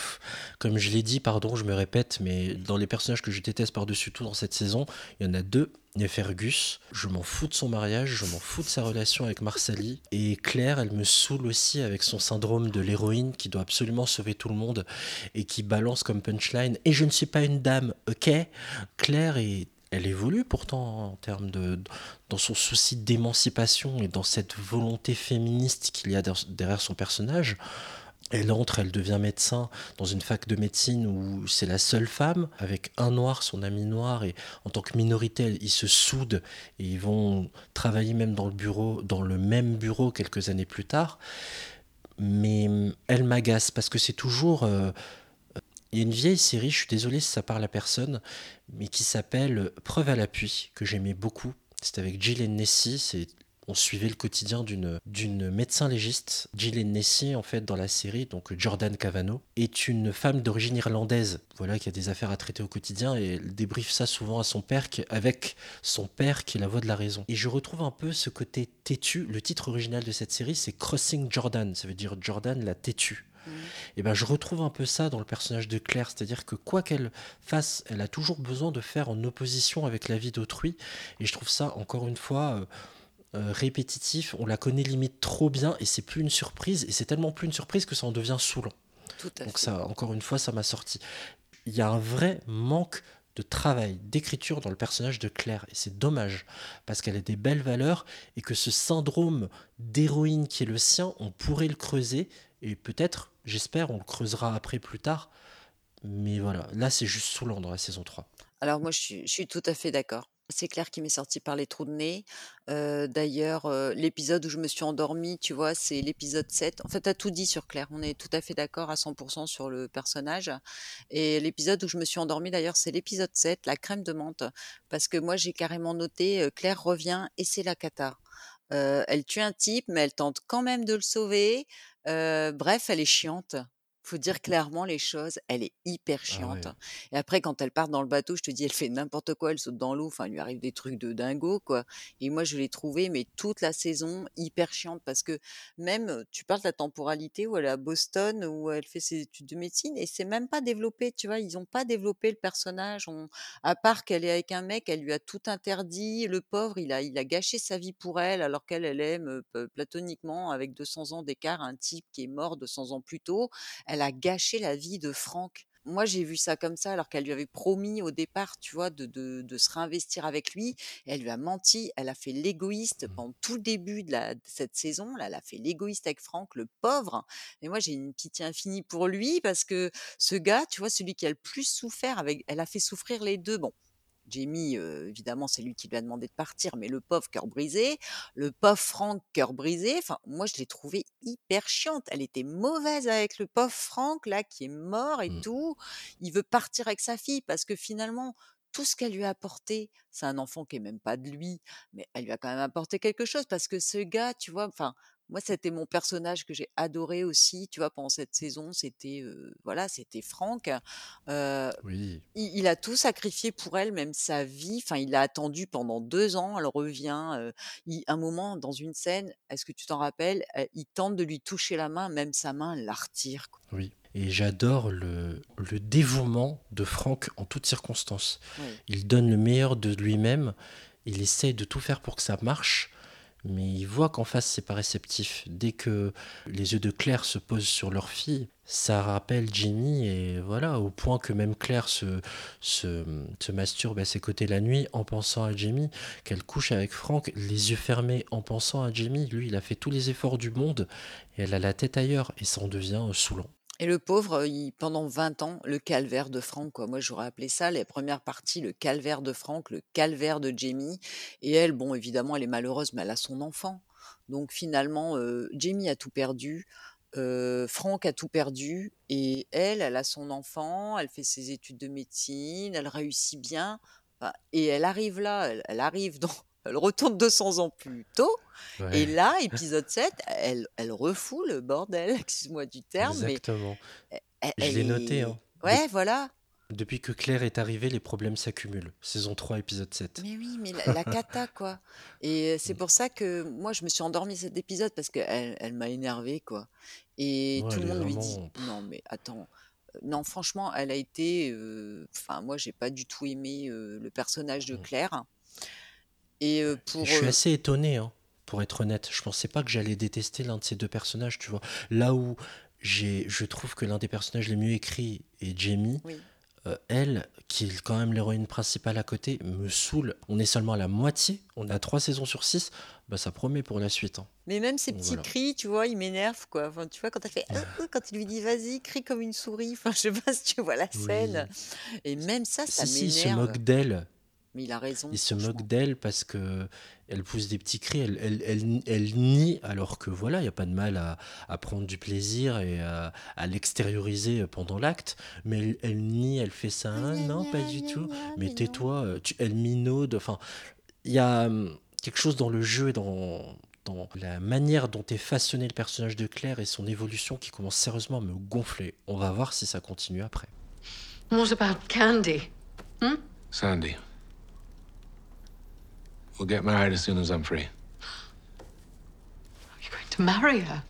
comme je l'ai dit, pardon, je me répète, mais dans les personnages que je déteste par-dessus tout dans cette saison, il y en a deux. Il y a Fergus, je m'en fous de son mariage, je m'en fous de sa relation avec Marsali. Et Claire, elle me saoule aussi avec son syndrome de l'héroïne qui doit absolument sauver tout le monde et qui balance comme punchline Et je ne suis pas une dame, ok? Claire est. Elle évolue pourtant en termes de. dans son souci d'émancipation et dans cette volonté féministe qu'il y a der- derrière son personnage. Elle entre, elle devient médecin dans une fac de médecine où c'est la seule femme, avec un noir, son ami noir, et en tant que minorité, ils se soudent et ils vont travailler même dans le bureau, dans le même bureau quelques années plus tard. Mais elle m'agace parce que c'est toujours. euh, il y a une vieille série, je suis désolé si ça parle à personne, mais qui s'appelle Preuve à l'appui, que j'aimais beaucoup. C'était avec Gillian Nessie, c'est on suivait le quotidien d'une d'une médecin légiste. Gillian Nessie, en fait, dans la série, donc Jordan Cavano, est une femme d'origine irlandaise, voilà, qui a des affaires à traiter au quotidien, et elle débriefe ça souvent à son père, avec son père qui est la voix de la raison. Et je retrouve un peu ce côté têtu. Le titre original de cette série, c'est Crossing Jordan, ça veut dire Jordan la têtue. Et ben je retrouve un peu ça dans le personnage de Claire, c'est-à-dire que quoi qu'elle fasse, elle a toujours besoin de faire en opposition avec la vie d'autrui. Et je trouve ça, encore une fois, euh, euh, répétitif. On la connaît limite trop bien et c'est plus une surprise. Et c'est tellement plus une surprise que ça en devient saoulant. Tout à Donc fait. ça, encore une fois, ça m'a sorti. Il y a un vrai manque de travail, d'écriture dans le personnage de Claire. Et c'est dommage, parce qu'elle a des belles valeurs et que ce syndrome d'héroïne qui est le sien, on pourrait le creuser. Et peut-être, j'espère, on le creusera après plus tard. Mais voilà, là c'est juste saoulant dans la saison 3. Alors moi, je suis, tout à fait d'accord. C'est Claire qui m'est sortie par les trous de nez. Euh, D'ailleurs, euh, l'épisode où je me suis endormie, tu vois, c'est l'épisode 7. En fait, tu as tout dit sur Claire. On est tout à fait d'accord à 100% sur le personnage. Et l'épisode où je me suis endormie, d'ailleurs, c'est l'épisode 7, la crème de menthe. Parce que moi, j'ai carrément noté, euh, Claire revient et c'est la cata. Elle tue un type, mais elle tente quand même de le sauver. Bref, elle est chiante. Faut dire clairement les choses, elle est hyper Ah chiante. ouais. Et après, quand elle part dans le bateau, je te dis, elle fait n'importe quoi, elle saute dans l'eau, enfin, il lui arrive des trucs de dingo, quoi. Et moi, je l'ai trouvée, mais toute la saison, hyper chiante, parce que même, tu parles de la temporalité où elle est à Boston, où elle fait ses études de médecine, et c'est même pas développé, tu vois, ils ont pas développé le personnage, on- à part qu'elle est avec un mec, elle lui a tout interdit, le pauvre, il a, il a gâché sa vie pour elle, alors qu'elle, elle aime euh, platoniquement, avec 200 ans d'écart, un type qui est mort 200 ans plus tôt elle a gâché la vie de Franck. Moi, j'ai vu ça comme ça, alors qu'elle lui avait promis au départ, tu vois, de, de, de se réinvestir avec lui. Et elle lui a menti, elle a fait l'égoïste Mmh. pendant tout le début de, la, de cette saison. Là, elle a fait l'égoïste avec Franck, le pauvre. Et moi, j'ai une pitié infinie pour lui parce que ce gars, tu vois, celui qui a le plus souffert, avec, elle a fait souffrir les deux. Bon, Jamie, euh, évidemment, c'est lui qui lui a demandé de partir, mais le pauvre cœur brisé, le pauvre Franck cœur brisé, enfin, moi, je l'ai trouvée hyper chiante. Elle était mauvaise avec le pauvre Franck, là, qui est mort et Mm. tout. Il veut partir avec sa fille parce que finalement, tout ce qu'elle lui a apporté, c'est un enfant qui est même pas de lui, mais elle lui a quand même apporté quelque chose parce que ce gars, tu vois, enfin, moi, c'était mon personnage que j'ai adoré aussi, tu vois, pendant cette saison. C'était, euh, voilà, c'était Franck. Euh, Oui. il, il a tout sacrifié pour elle, même sa vie. Enfin, il l'a attendu pendant deux ans. Elle revient. euh, il- un moment, dans une scène, est-ce que tu t'en rappelles Il tente de lui toucher la main, même sa main, elle la retire. quoi. Oui. Et j'adore le, le dévouement de Franck en toutes circonstances. Il donne le meilleur de lui-même, il essaye de tout faire pour que ça marche, mais il voit qu'en face, c'est pas réceptif. Dès que les yeux de Claire se posent sur leur fille, ça rappelle Jimmy, et voilà, au point que même Claire se, se, masturbe à ses côtés la nuit en pensant à Jimmy, qu'elle couche avec Franck, les yeux fermés en pensant à Jimmy. Lui, il a fait tous les efforts du monde, et elle a la tête ailleurs, et ça en devient saoulant. Et le pauvre, pendant 20 ans, le calvaire de Franck, quoi. Moi, j'aurais appelé ça, les premières parties, le calvaire de Franck, le calvaire de Jamie. Et elle, bon, évidemment, elle est malheureuse, mais elle a son enfant. Donc finalement, Jamie a tout perdu. euh, Franck a tout perdu et elle, elle a son enfant, elle fait ses études de médecine, elle réussit bien, et elle arrive là, elle arrive dans, elle retourne 200 ans plus tôt, et là, épisode 7, elle, elle refoule le bordel, excuse-moi du terme, mais exactement. elle, Je l'ai noté, hein. Ouais, voilà. Depuis que Claire est arrivée, les problèmes s'accumulent. Saison 3, épisode 7. Mais oui, mais la, la cata, quoi. Et c'est pour ça que moi, je me suis endormie cet épisode parce qu'elle elle m'a énervé, quoi. Et Ouais, tout le monde lui dit non, mais attends. euh, Non, franchement, elle a été. euh, Enfin, moi, j'ai pas du tout aimé euh, le personnage de Mm. Claire. Et euh, pour. Je suis euh, assez étonné, hein, pour être honnête. Je pensais pas que j'allais détester l'un de ces deux personnages, tu vois. Là où j'ai, je trouve que l'un des personnages les mieux écrits est Jamie, Oui. euh, elle, qui est quand même l'héroïne principale à côté, me saoule. On est seulement à la moitié, on a trois saisons sur six, bah ça promet pour la suite. hein. Mais même Donc petits voilà. cris, tu vois, ils m'énervent, quoi. Enfin, tu vois, quand elle fait. Quand il lui dit vas-y, crie comme une souris. Enfin, je sais pas si tu vois la scène. Et même ça, ça Si, si, il se m'énerve. moque d'elle. Mais il a raison. Il se moque d'elle parce que elle pousse des petits cris, elle, elle, elle, elle nie, alors que voilà, il n'y a pas de mal à, à prendre du plaisir et à, à l'extérioriser pendant l'acte, mais elle, elle nie, elle fait ça, hein, non, pas du tout, mais tais-toi, euh, elle minaude, enfin, il y a hum, quelque chose dans le jeu et dans, dans la manière dont est façonné le personnage de Claire et son évolution qui commence sérieusement à me gonfler. On va voir si ça continue après. What about Candy? Sandy. We'll get married as soon as I'm free. Are You're going to marry her?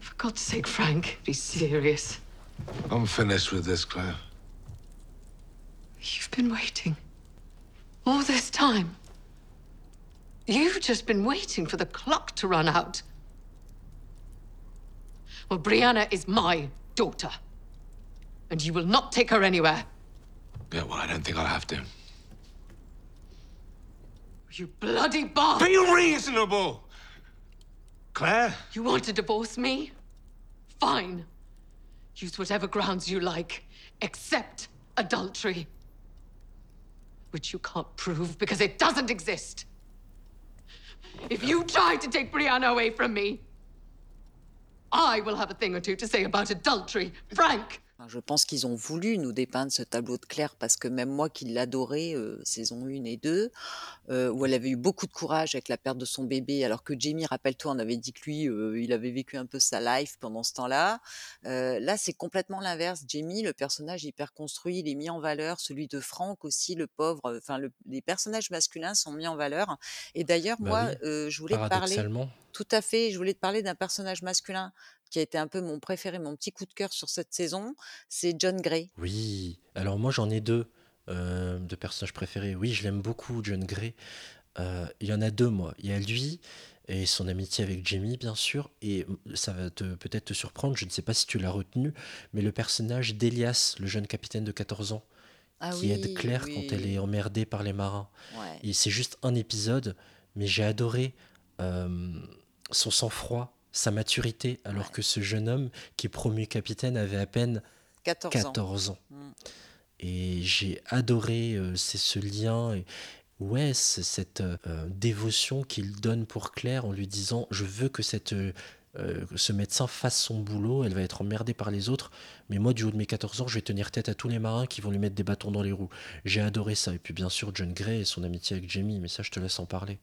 For God's sake, Frank, be serious. I'm finished with this, Claire. You've been waiting. All this time. You've just been waiting for the clock to run out. Well, Brianna is my daughter. And you will not take her anywhere. Yeah, well, I don't think I'll have to. You bloody bastard! Be reasonable! Claire? You want to divorce me? Fine. Use whatever grounds you like, except adultery. Which you can't prove because it doesn't exist. If you try to take Brianna away from me, I will have a thing or two to say about adultery. Frank! Je pense qu'ils ont voulu nous dépeindre ce tableau de Claire parce que même moi qui l'adorais, euh, saison 1 et 2, euh, où elle avait eu beaucoup de courage avec la perte de son bébé, alors que Jamie, rappelle-toi, on avait dit que lui, euh, il avait vécu un peu sa life pendant ce temps-là. Là, c'est complètement l'inverse. Jamie, le personnage hyper construit, il est mis en valeur. Celui de Franck aussi, le pauvre. Enfin, le- les personnages masculins sont mis en valeur. Et d'ailleurs, Bah moi, oui, je voulais te parler. Tout à fait. Je voulais te parler d'un personnage masculin qui a été un peu mon préféré, mon petit coup de cœur sur cette saison. C'est John Gray. Oui, alors moi j'en ai deux euh, de personnages préférés. Oui, je l'aime beaucoup, John Gray. Euh, il y en a deux, moi. Il y a lui et son amitié avec Jamie, bien sûr. Et ça va te peut-être te surprendre, je ne sais pas si tu l'as retenu, mais le personnage d'Elias, le jeune capitaine de 14 ans, Ah qui aide oui, Claire quand elle est emmerdée par les marins. Ouais. Et c'est juste un épisode, mais j'ai adoré euh, son sang-froid, sa maturité, alors Ouais. que ce jeune homme qui est promu capitaine avait à peine 14 ans. 14 ans. Mm. Et j'ai adoré euh, c'est ce lien. Et, ouais, cette euh, dévotion qu'il donne pour Claire en lui disant Je veux que cette, euh, euh, que ce médecin fasse son boulot, elle va être emmerdée par les autres, mais moi, du haut de mes 14 ans, je vais tenir tête à tous les marins qui vont lui mettre des bâtons dans les roues. J'ai adoré ça. Et puis, bien sûr, John Gray et son amitié avec Jamie, mais ça, je te laisse en parler.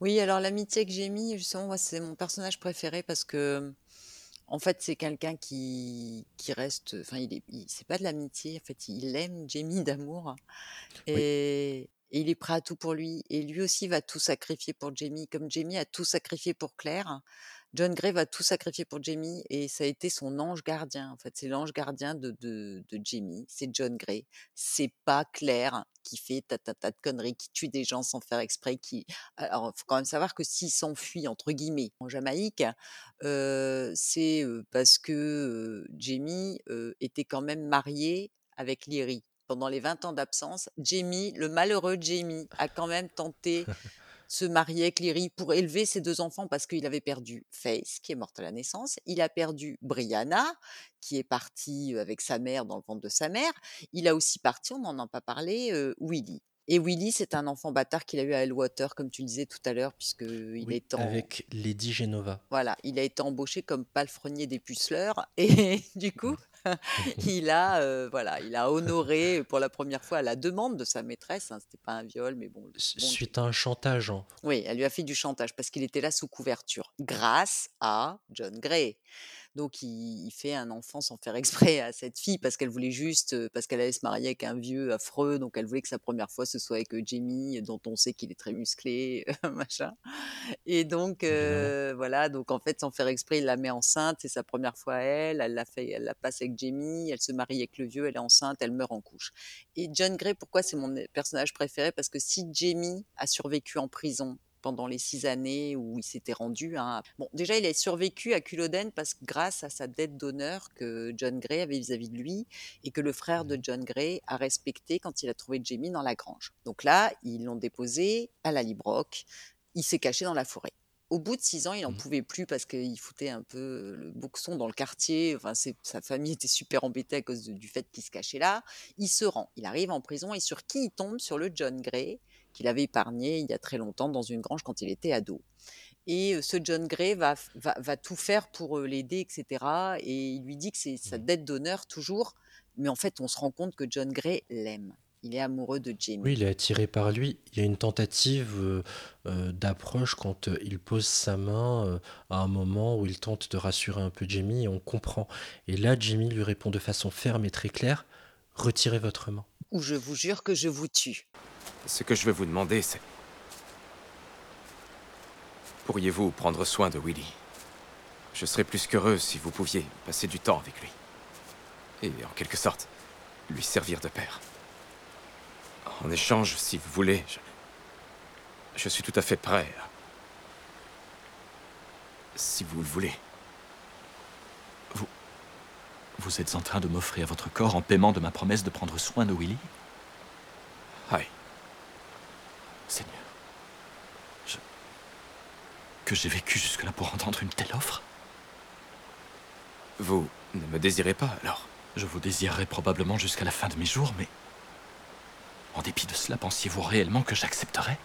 Oui, alors l'amitié avec Jamie, justement, moi, c'est mon personnage préféré parce que, en fait, c'est quelqu'un qui, qui reste. Enfin, il est, il- c'est pas de l'amitié, en fait, il aime Jamie d'amour et, et il est prêt à tout pour lui. Et lui aussi va tout sacrifier pour Jamie, comme Jamie a tout sacrifié pour Claire. John Gray va tout sacrifier pour Jamie et ça a été son ange gardien. En fait, c'est l'ange gardien de, de, Jamie. C'est John Gray. C'est pas Claire qui fait ta ta ta de conneries, qui tue des gens sans faire exprès, qui alors, faut quand même savoir que s'il s'enfuit entre guillemets en Jamaïque, euh, c'est euh, parce que euh, Jamie était quand même marié avec Lyrie. Pendant les 20 ans d'absence, Jamie, le malheureux Jamie, a quand même tenté se marier avec Lyrie pour élever ses deux enfants parce qu'il avait perdu Faith, qui est morte à la naissance. Il a perdu Brianna, qui est partie avec sa mère dans le ventre de sa mère. Il a aussi parti, on n'en a pas parlé, euh, Willy. Et Willy, c'est un enfant bâtard qu'il a eu à Elwater, comme tu le disais tout à l'heure, puisqu'il Oui, est en... avec Lady Genova. Voilà, il a été embauché comme palefrenier des puceleurs et du coup, il a, euh, voilà, il a honoré pour la première fois à la demande de sa maîtresse. Hein, C'était pas un viol, mais bon. Bon, Suite à un chantage. hein. oui, elle lui a fait du chantage parce qu'il était là sous couverture, grâce à John Gray. Donc il, il fait un enfant sans faire exprès à cette fille parce qu'elle voulait juste, parce qu'elle allait se marier avec un vieux affreux, donc elle voulait que sa première fois ce soit avec Jamie, dont on sait qu'il est très musclé, machin. Et donc voilà, donc en fait sans faire exprès, il la met enceinte, c'est sa première fois à elle, elle la fait, elle la passe avec Jamie, elle se marie avec le vieux, elle est enceinte, elle meurt en couche. Et John Gray, pourquoi c'est mon personnage préféré? Parce que si Jamie a survécu en prison pendant les six années où il s'était rendu. hein, Bon, déjà, il a survécu à Culloden parce que grâce à sa dette d'honneur que John Gray avait vis-à-vis de lui et que le frère de John Gray a respecté quand il a trouvé Jamie dans la grange. Donc là, ils l'ont déposé à la Librock. Il s'est caché dans la forêt. Au bout de six ans, il n'en Mhm. pouvait plus parce qu'il foutait un peu le boxon dans le quartier. Enfin, sa famille était super embêtée à cause de- du fait qu'il se cachait là. Il se rend, il arrive en prison et sur qui il tombe? Sur le John Gray qu'il avait épargné il y a très longtemps dans une grange quand il était ado. Et euh, ce John Gray va, va, va tout faire pour euh, l'aider, etc. Et il lui dit que c'est sa dette d'honneur toujours. Mais en fait, on se rend compte que John Gray l'aime. Il est amoureux de Jamie. Oui, il est attiré par lui. Il y a une tentative euh, euh, d'approche quand euh, il pose sa main à un moment où il tente de rassurer un peu Jamie et on comprend. Et là, Jamie lui répond de façon ferme et très claire Retirez votre main. Ou je vous jure que je vous tue. Ce que je vais vous demander, c'est... Pourriez-vous prendre soin de Willy? Je serais plus qu'heureux si vous pouviez passer du temps avec lui. Et en quelque sorte, lui servir de père. En échange, si vous voulez, je, je suis tout à fait prêt. à- Si vous le voulez. Vous êtes en train de m'offrir votre corps en paiement de ma promesse de prendre soin de Willy? Aïe. Seigneur. Je... Que j'ai vécu jusque-là pour entendre une telle offre? Vous ne me désirez pas alors Je vous désirerai probablement jusqu'à la fin de mes jours, mais... En dépit de cela, pensiez-vous réellement que j'accepterais?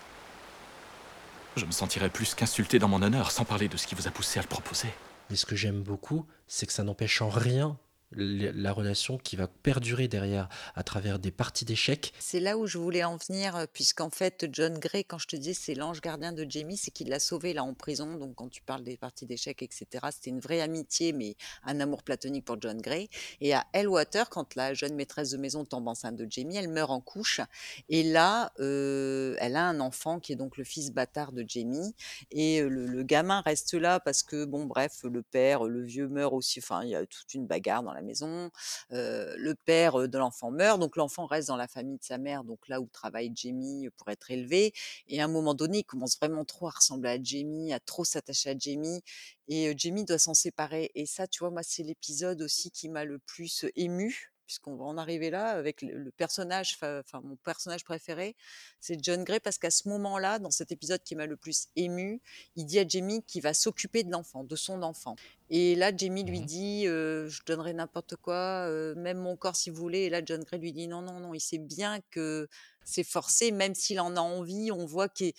Je me sentirais plus qu'insulté dans mon honneur, sans parler de ce qui vous a poussé à le proposer. Mais ce que j'aime beaucoup, c'est que ça n'empêche en rien la relation qui va perdurer derrière à travers des parties d'échecs. C'est là où je voulais en venir, euh, puisqu'en fait, John Gray, quand je te dis c'est l'ange gardien de Jamie, c'est qu'il l'a sauvé là en prison. Donc, quand tu parles des parties d'échecs, etc., c'était une vraie amitié, mais un amour platonique pour John Gray. Et à Hellwater, quand la jeune maîtresse de maison tombe enceinte de Jamie, elle meurt en couche. Et là, euh, elle a un enfant qui est donc le fils bâtard de Jamie. Et euh, le, le gamin reste là parce que, bon, bref, le père, le vieux meurt aussi. Enfin, il y a toute une bagarre dans la maison. le père de l'enfant meurt, donc l'enfant reste dans la famille de sa mère, donc là où travaille Jamie pour être élevé. Et à un moment donné, il commence vraiment trop à ressembler à Jamie, à trop s'attacher à Jamie. Et Jamie doit s'en séparer. Et ça, tu vois, moi, c'est l'épisode aussi qui m'a le plus ému puisqu'on va en arriver là avec le, personnage, enfin mon personnage préféré, c'est John Gray parce qu'à ce moment-là, dans cet épisode qui m'a le plus ému, il dit à Jamie qu'il va s'occuper de l'enfant, de son enfant. Et là, Jamie lui mmh dit, je donnerai n'importe quoi, même mon corps si vous voulez. Et là, John Gray lui dit, non, non, non, il sait bien que c'est forcé, même s'il en a envie, on voit qu'il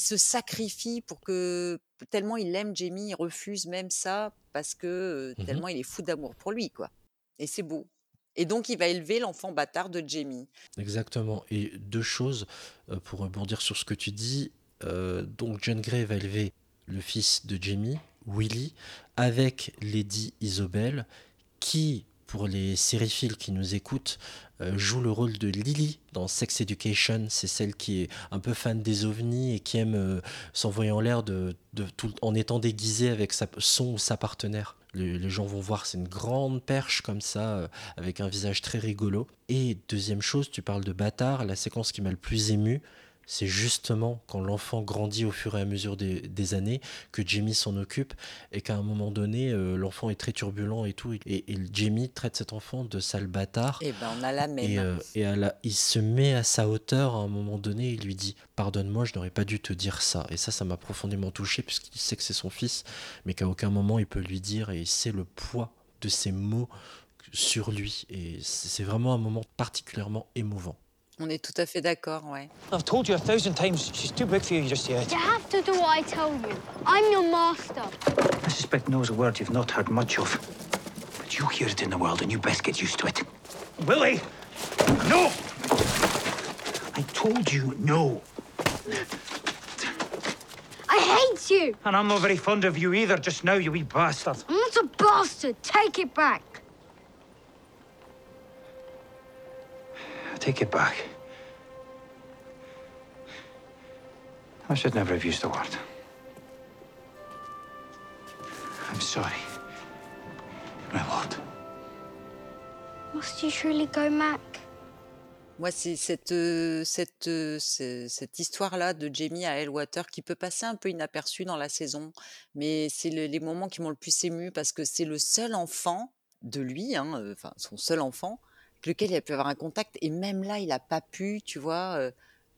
se sacrifie pour que tellement il aime Jamie, il refuse même ça parce que mmh tellement il est fou d'amour pour lui, quoi. Et c'est beau. Et donc, il va élever l'enfant bâtard de Jamie. Exactement. Et deux choses euh, pour rebondir sur ce que tu dis. Euh, donc, John Gray va élever le fils de Jamie, Willy, avec Lady Isobel, qui, pour les sériphiles qui nous écoutent, euh, joue le rôle de Lily dans Sex Education. C'est celle qui est un peu fan des ovnis et qui aime s'envoyer en l'air de, en étant déguisée avec sa, son ou sa partenaire. Les, gens vont voir, c'est une grande perche comme ça, euh, avec un visage très rigolo. Et deuxième chose, tu parles de bâtard, la séquence qui m'a le plus ému, c'est justement quand l'enfant grandit au fur et à mesure des, années que Jamie s'en occupe et qu'à un moment donné, euh, l'enfant est très turbulent et tout. Et, Jamie traite cet enfant de sale bâtard. Et eh ben on a la même. Et, euh, et il se met à sa hauteur à un moment donné. Il lui dit Pardonne-moi, je n'aurais pas dû te dire ça. Et ça, ça m'a profondément touché puisqu'il sait que c'est son fils, mais qu'à aucun moment il peut lui dire et il sait le poids de ses mots sur lui. Et c'est vraiment un moment particulièrement émouvant. On est tout à fait d'accord, ouais. I've told you a thousand times, she's too big for you just yet. You have to do what I tell you. I'm your master. Mrs. Beck knows a word you've not heard much of. But you hear it in the world, and you best get used to it. Willie! No! I told you no. I hate you! And I'm not very fond of you either just now, you wee bastard. I'm not a bastard. Take it back. Take it back. I should never have used the word. I'm sorry, my lord. Must you truly go, Mac? Moi, c'est cette, cette, cette histoire-là de Jamie à Hellwater qui peut passer un peu inaperçue dans la saison, mais c'est les moments qui m'ont le plus ému parce que c'est le seul enfant de lui, hein, euh, enfin son seul enfant, lequel il a pu avoir un contact. Et même là, il n'a pas pu, tu vois,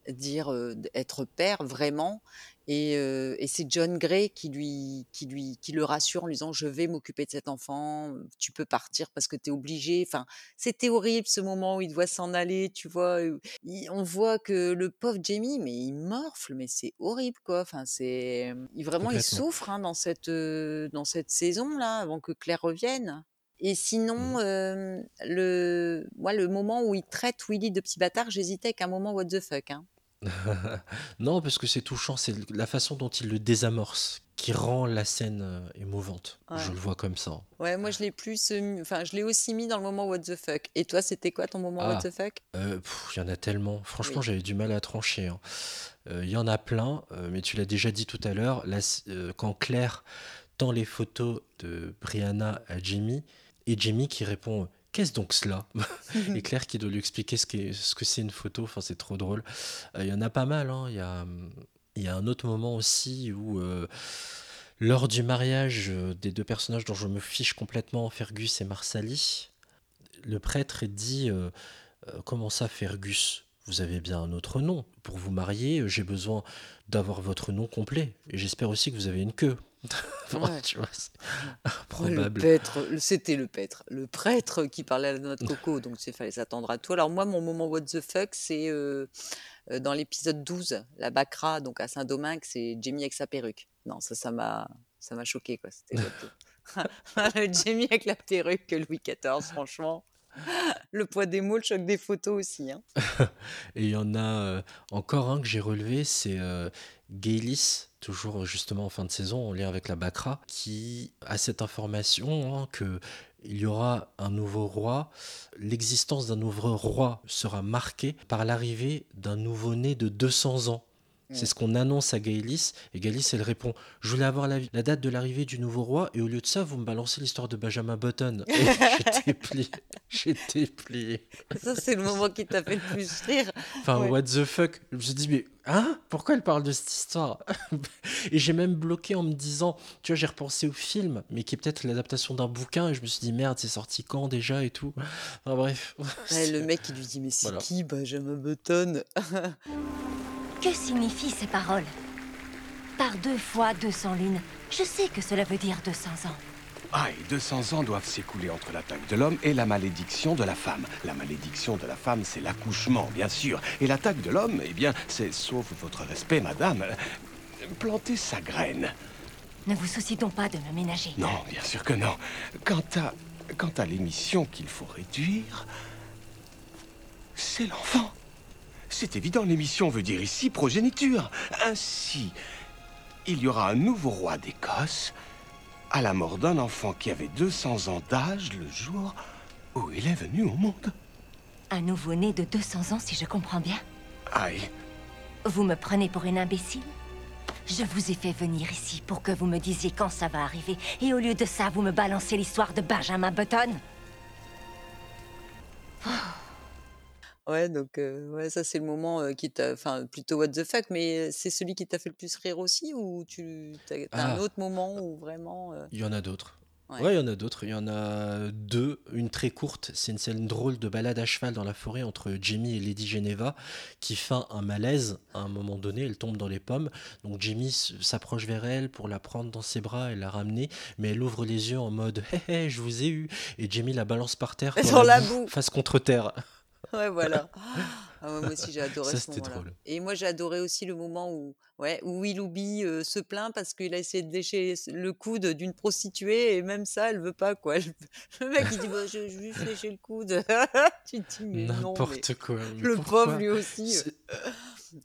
dire être père vraiment. Et, c'est John Gray qui lui, qui lui, qui le rassure en lui disant je vais m'occuper de cet enfant, tu peux partir parce que tu es obligé. Enfin, c'était horrible ce moment où il doit s'en aller, tu vois. on voit que le pauvre Jamie, mais il morfle, mais c'est horrible quoi. Enfin, c'est vraiment il souffre hein, dans cette dans cette saison là avant que Claire revienne. Et sinon, mmh. le, moi, le moment où il traite Willy de petit bâtard, j'hésitais avec un moment what the fuck. Hein. non, parce que c'est touchant, c'est la façon dont il le désamorce qui rend la scène émouvante. Je le vois comme ça. Ouais, moi je l'ai plus, enfin je l'ai aussi mis dans le moment what the fuck. Et toi, c'était quoi ton moment what ah, the fuck? Il y en a tellement. Franchement, j'avais du mal à trancher. Hein. Il y en a plein, mais tu l'as déjà dit tout à l'heure. quand Claire tend les photos de Brianna à Jimmy, et Jamie qui répond Qu'est-ce donc cela? Et Claire qui doit lui expliquer ce, ce que c'est une photo. Enfin, c'est trop drôle. Euh, il y en a pas mal. Hein. Il y, a, y, a, un autre moment aussi où, euh, lors du mariage euh, des deux personnages dont je me fiche complètement, Fergus et Marsali, le prêtre dit Comment ça, Fergus? Vous avez bien un autre nom. Pour vous marier, j'ai besoin d'avoir votre nom complet. Et j'espère aussi que vous avez une queue. tu vois, c'était le prêtre, le prêtre qui parlait à notre coco, donc il fallait s'attendre à tout. Alors moi, mon moment what the fuck, c'est euh, euh, dans l'épisode 12, la Bacra, donc à Saint-Domingue, c'est Jamie avec sa perruque. Non, ça, ça m'a, ça m'a choqué quoi. Le Jamie avec la perruque Louis XIV, franchement. Le poids des mots, le choc des photos aussi. Hein. Et il y en a euh, encore un que j'ai relevé, c'est euh, Gaylis, toujours justement en fin de saison, en lien avec la Bakra, qui a cette information hein, que il y aura un nouveau roi. L'existence d'un nouveau roi sera marquée par l'arrivée d'un nouveau-né de 200 ans. C'est ce qu'on annonce à Gaëlis. Et Gaëlis, elle répond Je voulais avoir la, la date de l'arrivée du nouveau roi, et au lieu de ça, vous me balancez l'histoire de Benjamin Button. J'étais plié. J'étais plié. Ça, c'est le moment qui t'a fait le plus rire. Enfin, Ouais. what the fuck Je me suis dit, mais hein? Pourquoi elle parle de cette histoire? Et j'ai même bloqué en me disant, tu vois, j'ai repensé au film, mais qui est peut-être l'adaptation d'un bouquin, et je me suis dit, merde, c'est sorti quand déjà et tout? Enfin bref. Ouais, le mec, il lui dit Mais c'est Voilà. qui Benjamin Button? Que signifient ces paroles? Par deux fois 200 lunes. Je sais que cela veut dire 200 ans. Ah, et 200 ans doivent s'écouler entre l'attaque de l'homme et la malédiction de la femme. La malédiction de la femme, c'est l'accouchement, bien sûr. Et l'attaque de l'homme, eh bien, c'est, sauf votre respect, madame, euh, planter sa graine. Ne vous souciez donc pas de me ménager. Non, bien sûr que non. Quant à, quant à l'émission qu'il faut réduire, c'est l'enfant. C'est évident, l'émission veut dire ici progéniture. Ainsi, il y aura un nouveau roi d'Écosse à la mort d'un enfant qui avait 200 ans d'âge le jour où il est venu au monde. Un nouveau-né de 200 ans, si je comprends bien. Aïe, Vous me prenez pour une imbécile Je vous ai fait venir ici pour que vous me disiez quand ça va arriver. Et au lieu de ça, vous me balancez l'histoire de Benjamin Button Ouais, donc ouais, ça c'est le moment qui t'a, enfin plutôt what the fuck, mais c'est celui qui t'a fait le plus rire aussi ou tu t'as, t'as un Ah. autre moment où vraiment. Il y en a d'autres. Ouais. Ouais, il y en a d'autres. Il y en a deux. Une très courte, c'est une scène drôle de balade à cheval dans la forêt entre Jamie et Lady Geneva qui fait un malaise à un moment donné. Elle tombe dans les pommes. Donc Jamie s'approche vers elle pour la prendre dans ses bras et la ramener. Mais elle ouvre les yeux en mode Hé hé, je vous ai eu. Et Jamie la balance par terre. Dans la boue, boue. Face contre terre. Ouais, voilà. Ah ouais, moi aussi j'ai adoré Ça, ce moment-là. drôle. Et moi j'ai adoré aussi le moment où, ouais, où Willoughby euh, se plaint parce qu'il a essayé de lécher le coude d'une prostituée et même ça elle veut pas quoi. Le, le mec il dit bah, je, vais juste lécher le coude. tu te dis mais N'importe quoi. mais Le pauvre lui aussi.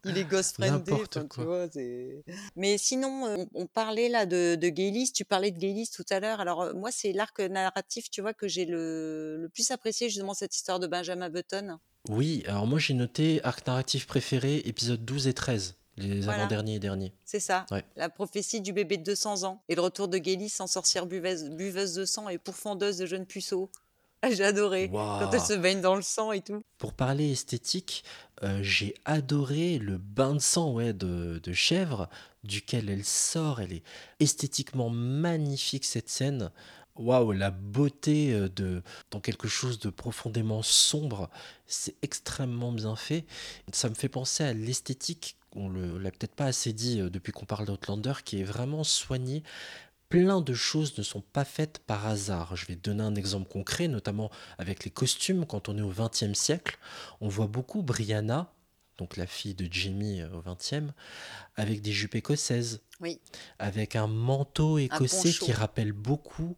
Il est ghost friendly. Enfin, tu vois, Mais sinon, euh, on, on parlait là de, de Gaylis, tu parlais de Gaylis tout à l'heure. Alors, euh, moi, c'est l'arc narratif, tu vois, que j'ai le, le plus apprécié, justement, cette histoire de Benjamin Button. Oui, alors moi j'ai noté arc narratif préféré, épisode 12 et 13, les Voilà. avant-derniers et derniers. C'est ça, Ouais. la prophétie du bébé de 200 ans et le retour de Gaylis en sorcière buveuse, buveuse de sang et pourfendeuse de jeunes puceaux. J'ai adoré quand elle se baigne dans le sang et tout. Pour parler esthétique, euh, j'ai adoré le bain de sang ouais, de, de chèvre, duquel elle sort. Elle est esthétiquement magnifique cette scène. Waouh, la beauté euh, de dans quelque chose de profondément sombre, c'est extrêmement bien fait. Ça me fait penser à l'esthétique, on le- l'a peut-être pas assez dit euh, depuis qu'on parle d'Outlander, qui est vraiment soignée plein de choses ne sont pas faites par hasard. Je vais donner un exemple concret, notamment avec les costumes. Quand on est au XXe siècle, on voit beaucoup Brianna, donc la fille de Jamie euh, au XXe, avec des jupes écossaises, Oui. avec un manteau écossais qui rappelle beaucoup,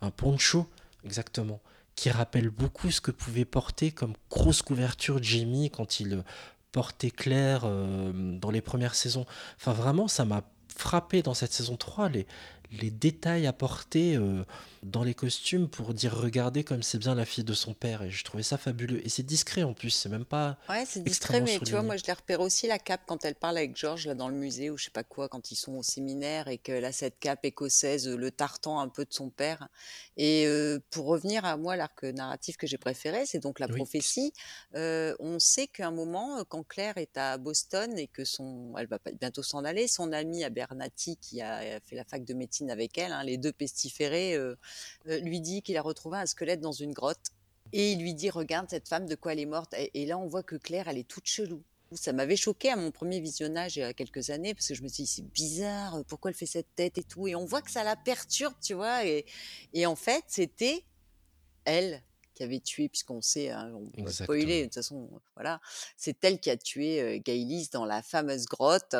un poncho, exactement, qui rappelle beaucoup ce que pouvait porter comme grosse couverture Jamie quand il euh, portait Claire euh, dans les premières saisons. Enfin, vraiment, ça m'a frappé dans cette saison 3, les, les détails apportés euh, dans les costumes pour dire regardez comme c'est bien la fille de son père. Et je trouvais ça fabuleux. Et c'est discret en plus, c'est même pas. Ouais, c'est discret, mais tu vois, souligné. moi je les repère aussi la cape quand elle parle avec Georges là dans le musée ou je sais pas quoi, quand ils sont au séminaire et qu'elle a cette cape écossaise, le tartan un peu de son père. Et euh, pour revenir à moi, l'arc narratif que j'ai préféré, c'est donc la Oui. prophétie. Euh, on sait qu'à un moment, euh, quand Claire est à Boston et que son, elle va bientôt s'en aller, son ami Abernathy qui a fait la fac de médecine avec elle, hein, les deux pestiférés, euh, lui dit qu'il a retrouvé un squelette dans une grotte. Et il lui dit, regarde cette femme, de quoi elle est morte. Et, là, on voit que Claire, elle est toute chelou. Ça m'avait choqué à mon premier visionnage il y a quelques années parce que je me suis dit, c'est bizarre, euh, pourquoi elle fait cette tête et tout. Et on voit que ça la perturbe, tu vois. Et, et en fait, c'était elle qui avait tué, puisqu'on sait, hein, on peut spoiler, de toute façon, voilà. C'est elle qui a tué euh, Gaylis dans la fameuse grotte.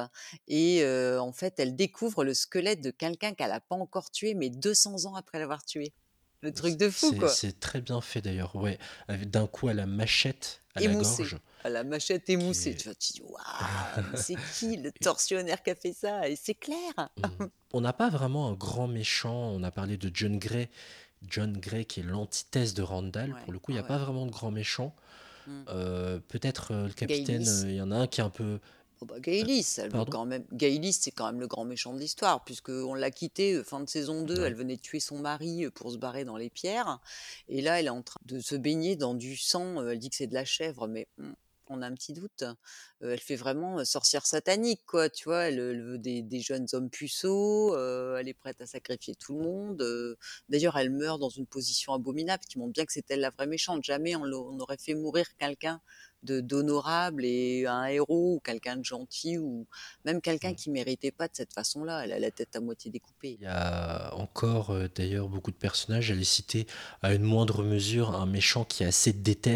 Et euh, en fait, elle découvre le squelette de quelqu'un qu'elle n'a pas encore tué, mais 200 ans après l'avoir tué. Le truc de fou, C'est quoi. c'est très bien fait d'ailleurs, ouais. D'un coup à la machette à la Émoussé. gorge. À la machette émoussée. Tu vois, tu dis, waouh, c'est qui le tortionnaire qui a fait ça? Et c'est clair. On n'a pas vraiment un grand méchant. On a parlé de John Gray. John Gray qui est l'antithèse de Randall. Pour le coup, il n'y a pas vraiment de grand méchant. Mm. Euh, Peut-être euh, le capitaine, euh, il y en a un qui est un peu. Oh bah, pardon quand même. C'est quand même le grand méchant de l'histoire, puisqu'on l'a quitté fin de saison 2. Elle venait tuer son mari pour se barrer dans les pierres. Et là, elle est en train de se baigner dans du sang. Elle dit que c'est de la chèvre, mais hmm, on a un petit doute. Elle fait vraiment sorcière satanique, quoi. Tu vois, elle, veut des, jeunes hommes puceaux. elle est prête à sacrifier tout le monde. D'ailleurs, elle meurt dans une position abominable qui montre bien que c'est elle la vraie méchante. Jamais on, on aurait fait mourir quelqu'un d'honorable et un héros ou quelqu'un de gentil ou même quelqu'un qui méritait pas de cette façon-là. Elle a la tête à moitié découpée. Il y a encore euh, d'ailleurs beaucoup de personnages. J'allais citer à une moindre mesure un méchant qui est assez déter,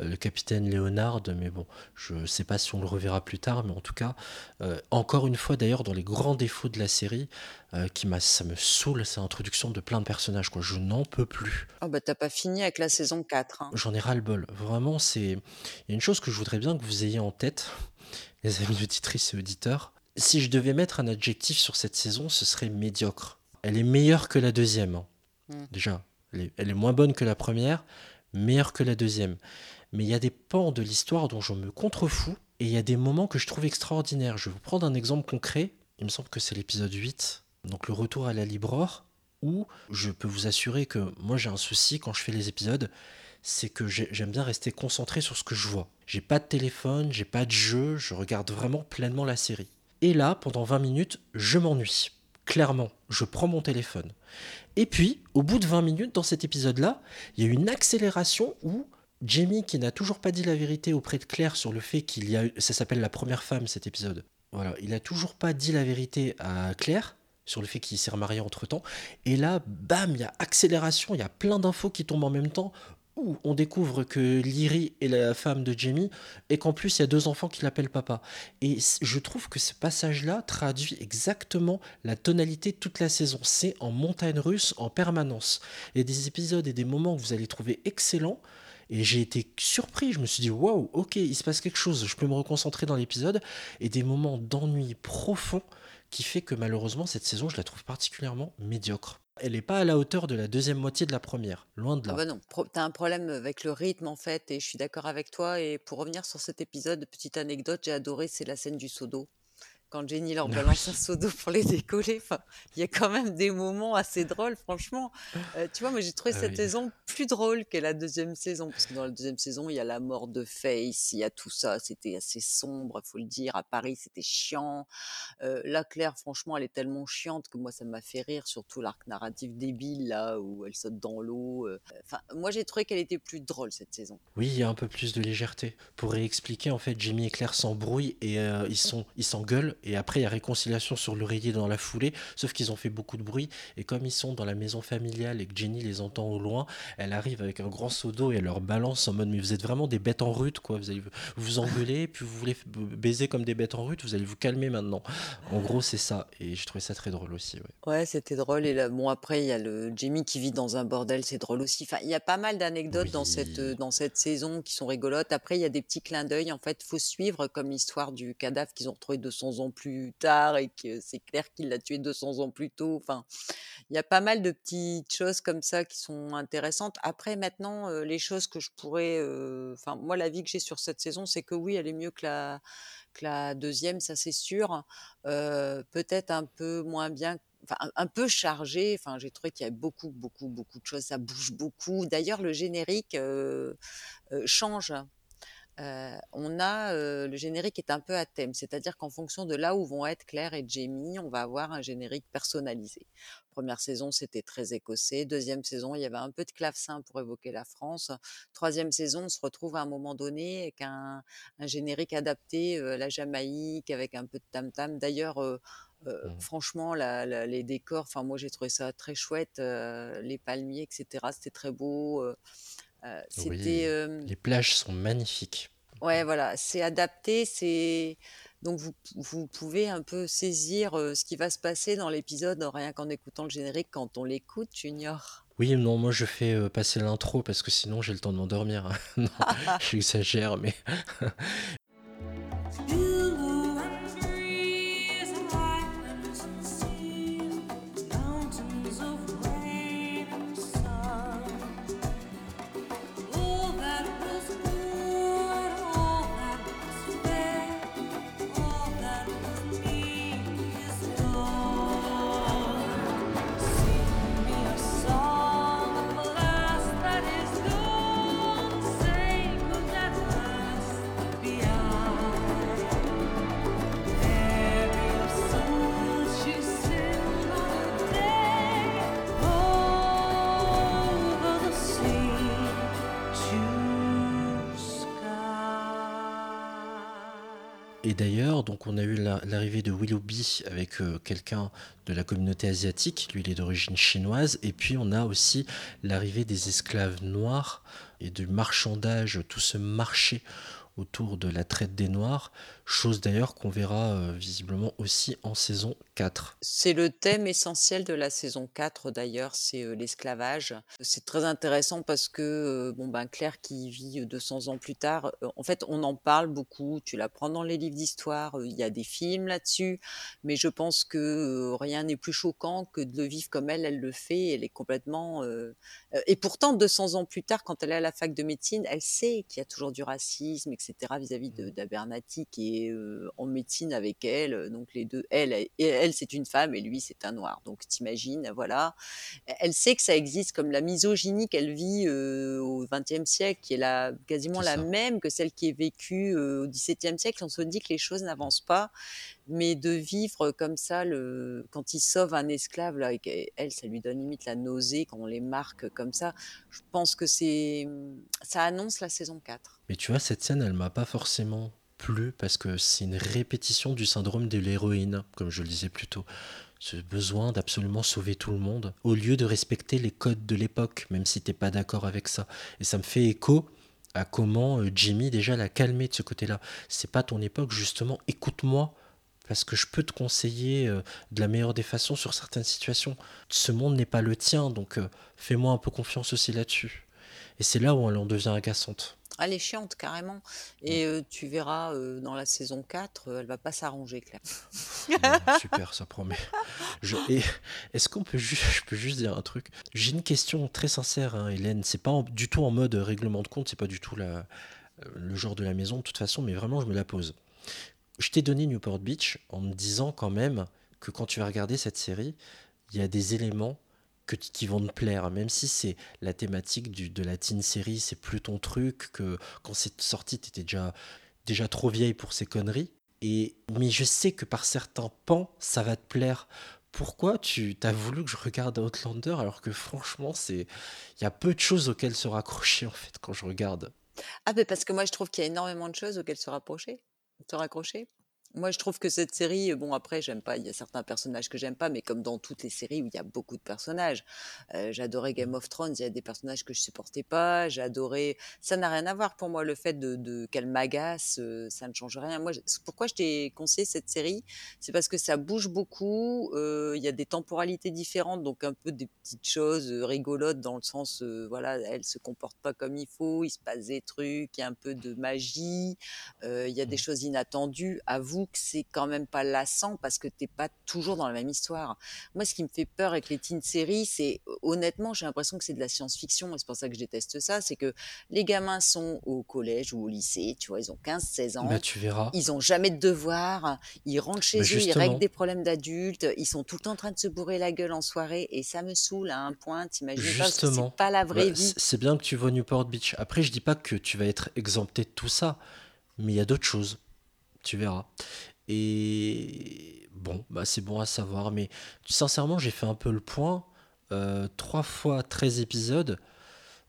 euh, le capitaine Léonard, mais bon, je ne sais pas si on le reverra plus tard, mais en tout cas, euh, encore une fois d'ailleurs, dans les grands défauts de la série, euh, qui m'a, ça me saoule, c'est l'introduction de plein de personnages. Quoi. Je n'en peux plus. Oh bah t'as pas fini avec la saison 4. hein. J'en ai ras-le-bol. Vraiment, c'est. Il y a une chose que je voudrais bien que vous ayez en tête, les amis auditrices et auditeurs. Si je devais mettre un adjectif sur cette saison, ce serait médiocre. Elle est meilleure que la deuxième. hein. Mm. Déjà, elle est, elle est moins bonne que la première, meilleure que la deuxième. Mais il y a des pans de l'histoire dont je me contrefous et il y a des moments que je trouve extraordinaires. Je vais vous prendre un exemple concret. Il me semble que c'est l'épisode 8, donc le retour à la Libreur, où je peux vous assurer que moi j'ai un souci quand je fais les épisodes, c'est que j'ai- j'aime bien rester concentré sur ce que je vois. J'ai pas de téléphone, j'ai pas de jeu, je regarde vraiment pleinement la série. Et là, pendant 20 minutes, je m'ennuie. Clairement, je prends mon téléphone. Et puis, au bout de 20 minutes, dans cet épisode-là, il y a une accélération où Jamie, qui n'a toujours pas dit la vérité auprès de Claire sur le fait qu'il y a... eu- Ça s'appelle la première femme, cet épisode. Voilà, il a toujours pas dit la vérité à Claire sur le fait qu'il s'est remarié entre-temps. Et là, bam, il y a accélération, il y a plein d'infos qui tombent en même temps où on découvre que Lyrie est la femme de Jamie et qu'en plus il y a deux enfants qui l'appellent papa. Et je trouve que ce passage-là traduit exactement la tonalité de toute la saison. C'est en montagne russe en permanence. A des épisodes et des moments que vous allez trouver excellents. Et j'ai été surpris, je me suis dit, waouh, ok, il se passe quelque chose, je peux me reconcentrer dans l'épisode. Et des moments d'ennui profond qui fait que malheureusement, cette saison, je la trouve particulièrement médiocre. Elle n'est pas à la hauteur de la deuxième moitié de la première, loin de là. Ah bah non, t'as un problème avec le rythme en fait, et je suis d'accord avec toi. Et pour revenir sur cet épisode, petite anecdote, j'ai adoré, c'est la scène du seau. Quand Jenny leur balance un seau d'eau pour les décoller, enfin, il y a quand même des moments assez drôles, franchement. Euh, tu vois, moi j'ai trouvé Ah cette oui. saison plus drôle que la deuxième saison, parce que dans la deuxième saison, il y a la mort de Face, il y a tout ça, c'était assez sombre, faut le dire. À Paris, c'était chiant. Euh, là, Claire, franchement, elle est tellement chiante que moi, ça m'a fait rire, surtout l'arc narratif débile, là, où elle saute dans l'eau. euh. Enfin, moi, j'ai trouvé qu'elle était plus drôle cette saison. Oui, il y a un peu plus de légèreté. Pour réexpliquer, en fait, Jamie et Claire s'embrouillent et euh, ils sont, ils s'engueulent. Et après, il y a réconciliation sur l'oreiller dans la foulée. Sauf qu'ils ont fait beaucoup de bruit. Et comme ils sont dans la maison familiale et que Jenny les entend au loin, elle arrive avec un grand seau d'eau et elle leur balance en mode Mais vous êtes vraiment des bêtes en rute, quoi. Vous allez vous engueuler, puis vous voulez baiser comme des bêtes en rute. Vous allez vous calmer maintenant. En gros, c'est ça. Et je trouvais ça très drôle aussi. Ouais. Ouais, c'était drôle. Et là, bon, après, il y a le Jamie qui vit dans un bordel, c'est drôle aussi. Enfin, il y a pas mal d'anecdotes dans cette, dans cette saison qui sont rigolotes. Après, il y a des petits clins d'œil. En fait, faut suivre comme l'histoire du cadavre qu'ils ont retrouvé 200 plus tard et que c'est clair qu'il l'a tué 200 ans plus tôt. Enfin, il y a pas mal de petites choses comme ça qui sont intéressantes. Après, maintenant, les choses que je pourrais, enfin, moi, l'avis que j'ai sur cette saison, c'est que oui, elle est mieux que la, que la deuxième, ça c'est sûr. Peut-être un peu moins bien, enfin un, peu chargé. Enfin, j'ai trouvé qu'il y avait beaucoup, beaucoup, beaucoup de choses. Ça bouge beaucoup. D'ailleurs, le générique change. Euh, on a euh, le générique est un peu à thème, c'est-à-dire qu'en fonction de là où vont être Claire et Jamie, on va avoir un générique personnalisé. Première saison, c'était très écossais. Deuxième saison, il y avait un peu de clavecin pour évoquer la France. Troisième saison, on se retrouve à un moment donné avec un, un générique adapté euh, la Jamaïque, avec un peu de tam-tam. D'ailleurs, euh, euh, franchement, la- la- les décors, enfin moi j'ai trouvé ça très chouette, euh, les palmiers, etc. C'était très beau. euh, Euh, Oui, euh, les plages sont magnifiques. Ouais, voilà, c'est adapté, c'est donc vous, vous pouvez un peu saisir euh, ce qui va se passer dans l'épisode rien qu'en écoutant le générique quand on l'écoute, Junior. Oui, non, moi je fais passer l'intro parce que sinon j'ai le temps de m'endormir. hein. j'exagère, mais Et d'ailleurs, donc on a eu la- l'arrivée de Willoughby avec euh, quelqu'un de la communauté asiatique, lui il est d'origine chinoise, et puis on a aussi l'arrivée des esclaves noirs et du marchandage, tout ce marché autour de la traite des noirs, chose d'ailleurs qu'on verra euh, visiblement aussi en saison 4. C'est le thème essentiel de la saison 4 d'ailleurs, c'est euh, l'esclavage. C'est très intéressant parce que euh, bon ben Claire qui vit euh, 200 ans plus tard, en fait on en parle beaucoup, tu l'apprends dans les livres d'histoire, il y a des films là-dessus, mais je pense que rien n'est plus choquant que de le vivre comme elle, elle le fait, elle est complètement... et pourtant 200 ans plus tard, quand elle est à la fac de médecine, elle sait qu'il y a toujours du racisme, etc. vis-à-vis de d'Abernathy qui est en médecine avec elle, donc les deux, elle, et elle c'est une femme et lui c'est un noir, donc t'imagines, voilà. Elle sait que ça existe comme la misogynie qu'elle vit au XXe siècle, qui est la, quasiment la même que celle qui est vécue au XVIIe siècle. On se dit que les choses n'avancent pas, mais de vivre comme ça, le, quand il sauve un esclave, là, et qu'elle, ça lui donne limite la nausée quand on les marque comme ça, je pense que c'est, ça annonce la saison 4. Mais tu vois, cette scène, elle m'a pas forcément plu parce que c'est une répétition du syndrome de l'héroïne, comme je le disais plus tôt. Ce besoin d'absolument sauver tout le monde, au lieu de respecter les codes de l'époque, même si t'es pas d'accord avec ça. Et ça me fait écho à comment euh, Jimmy déjà l'a calmé de ce côté-là. C'est pas ton époque, justement, écoute-moi, parce que je peux te conseiller euh, de la meilleure des façons sur certaines situations. Ce monde n'est pas le tien, donc euh, fais-moi un peu confiance aussi là-dessus. Et c'est là où elle en devient agaçante. Elle est chiante carrément. Et euh, tu verras euh, dans la saison 4, euh, elle va pas s'arranger, Claire. Super, ça promet. Je- est-ce qu'on peut juste, je peux juste dire un truc J'ai une question très sincère, hein, Hélène. C'est pas en- du tout en mode règlement de compte, c'est pas du tout la, euh, le genre de la maison de toute façon, mais vraiment je me la pose. Je t'ai donné Newport Beach en me disant quand même que quand tu vas regarder cette série, il y a des éléments que, qui vont te plaire, même si c'est la thématique du, de la teen série, c'est plus ton truc, que quand c'est sorti, t'étais déjà, déjà trop vieille pour ces conneries. Et, mais je sais que par certains pans, ça va te plaire. Pourquoi tu as voulu que je regarde Outlander alors que franchement, c'est il y a peu de choses auxquelles se raccrocher en fait quand je regarde? Ah, ben parce que moi, je trouve qu'il y a énormément de choses auxquelles se se raccrocher. Moi, je trouve que cette série, bon, après, j'aime pas, il y a certains personnages que j'aime pas, mais comme dans toutes les séries où il y a beaucoup de personnages. Euh, j'adorais Game of Thrones, il y a des personnages que je supportais pas, j'adorais. Ça n'a rien à voir pour moi, le fait de, de qu'elle m'agace, euh, ça ne change rien. Moi, je- pourquoi je t'ai conseillé cette série, c'est parce que ça bouge beaucoup, euh, il y a des temporalités différentes, donc un peu des petites choses rigolotes dans le sens, voilà, elle se comporte pas comme il faut, il se passe des trucs, il y a un peu de magie, il y a des choses inattendues. Que c'est quand même pas lassant parce que t'es pas toujours dans la même histoire. Moi, ce qui me fait peur avec les teen séries, c'est honnêtement, j'ai l'impression que c'est de la science-fiction et c'est pour ça que je déteste ça, c'est que les gamins sont au collège ou au lycée, tu vois, ils ont 15-16 ans. Bah, tu verras. Ils ont jamais de devoirs, ils rentrent chez Bah, eux, ils règlent des problèmes d'adultes, ils sont tout le temps en train de se bourrer la gueule en soirée et ça me saoule à un point, t'imagines pas, c'est pas la vraie Bah, vie. c'est- c'est bien que tu vois Newport Beach. Après, je dis pas que tu vas être exempté de tout ça, mais il y a d'autres choses. Tu verras. Et bon, bah c'est bon à savoir. Mais sincèrement, j'ai fait un peu le point. Euh, 3 fois 13 épisodes.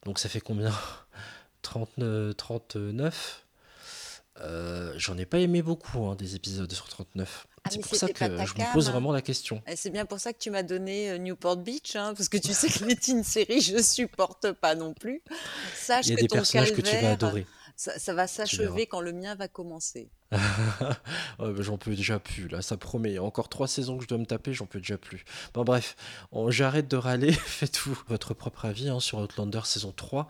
Donc ça fait combien? 39, 39 Euh, J'en ai pas aimé beaucoup hein, des épisodes sur 39. Ah, c'est pour ça que je me pose hein. vraiment la question. Et c'est bien pour ça que tu m'as donné euh, Newport Beach, hein, parce que tu sais que les teen séries, je supporte pas non plus. Sache Il y a que des ton personnages que tu vas adorer. Ça, ça va s'achever quand le mien va commencer. J'en peux déjà plus, là, ça promet. Encore trois saisons que je dois me taper, j'en peux déjà plus. Bon, bref, j'arrête de râler. Faites-vous votre propre avis hein, sur Outlander saison 3.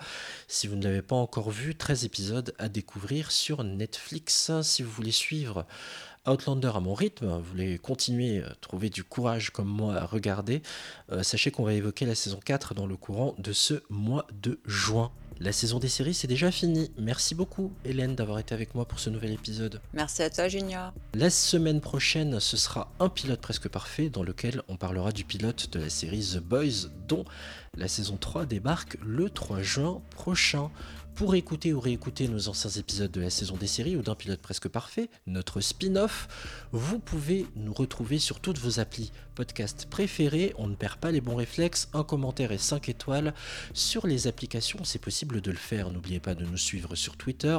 Si vous ne l'avez pas encore vu, 13 épisodes à découvrir sur Netflix. Si vous voulez suivre Outlander à mon rythme, vous voulez continuer trouver du courage comme moi à regarder, euh, sachez qu'on va évoquer la saison 4 dans le courant de ce mois de juin. La saison des séries, c'est déjà fini. Merci beaucoup, Hélène, d'avoir été avec moi pour ce nouvel épisode. Merci à toi, Junior. La semaine prochaine, ce sera un pilote presque parfait dans lequel on parlera du pilote de la série The Boys dont la saison 3 débarque le 3 juin prochain. Pour écouter ou réécouter nos anciens épisodes de la saison des séries ou d'un pilote presque parfait, notre spin-off, vous pouvez nous retrouver sur toutes vos applis podcast préférés. On ne perd pas les bons réflexes, un commentaire et 5 étoiles sur les applications, c'est possible de le faire. N'oubliez pas de nous suivre sur Twitter,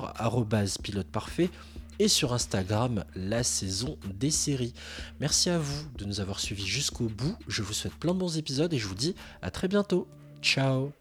pilote parfait et sur Instagram, la saison des séries. Merci à vous de nous avoir suivis jusqu'au bout. Je vous souhaite plein de bons épisodes et je vous dis à très bientôt. Ciao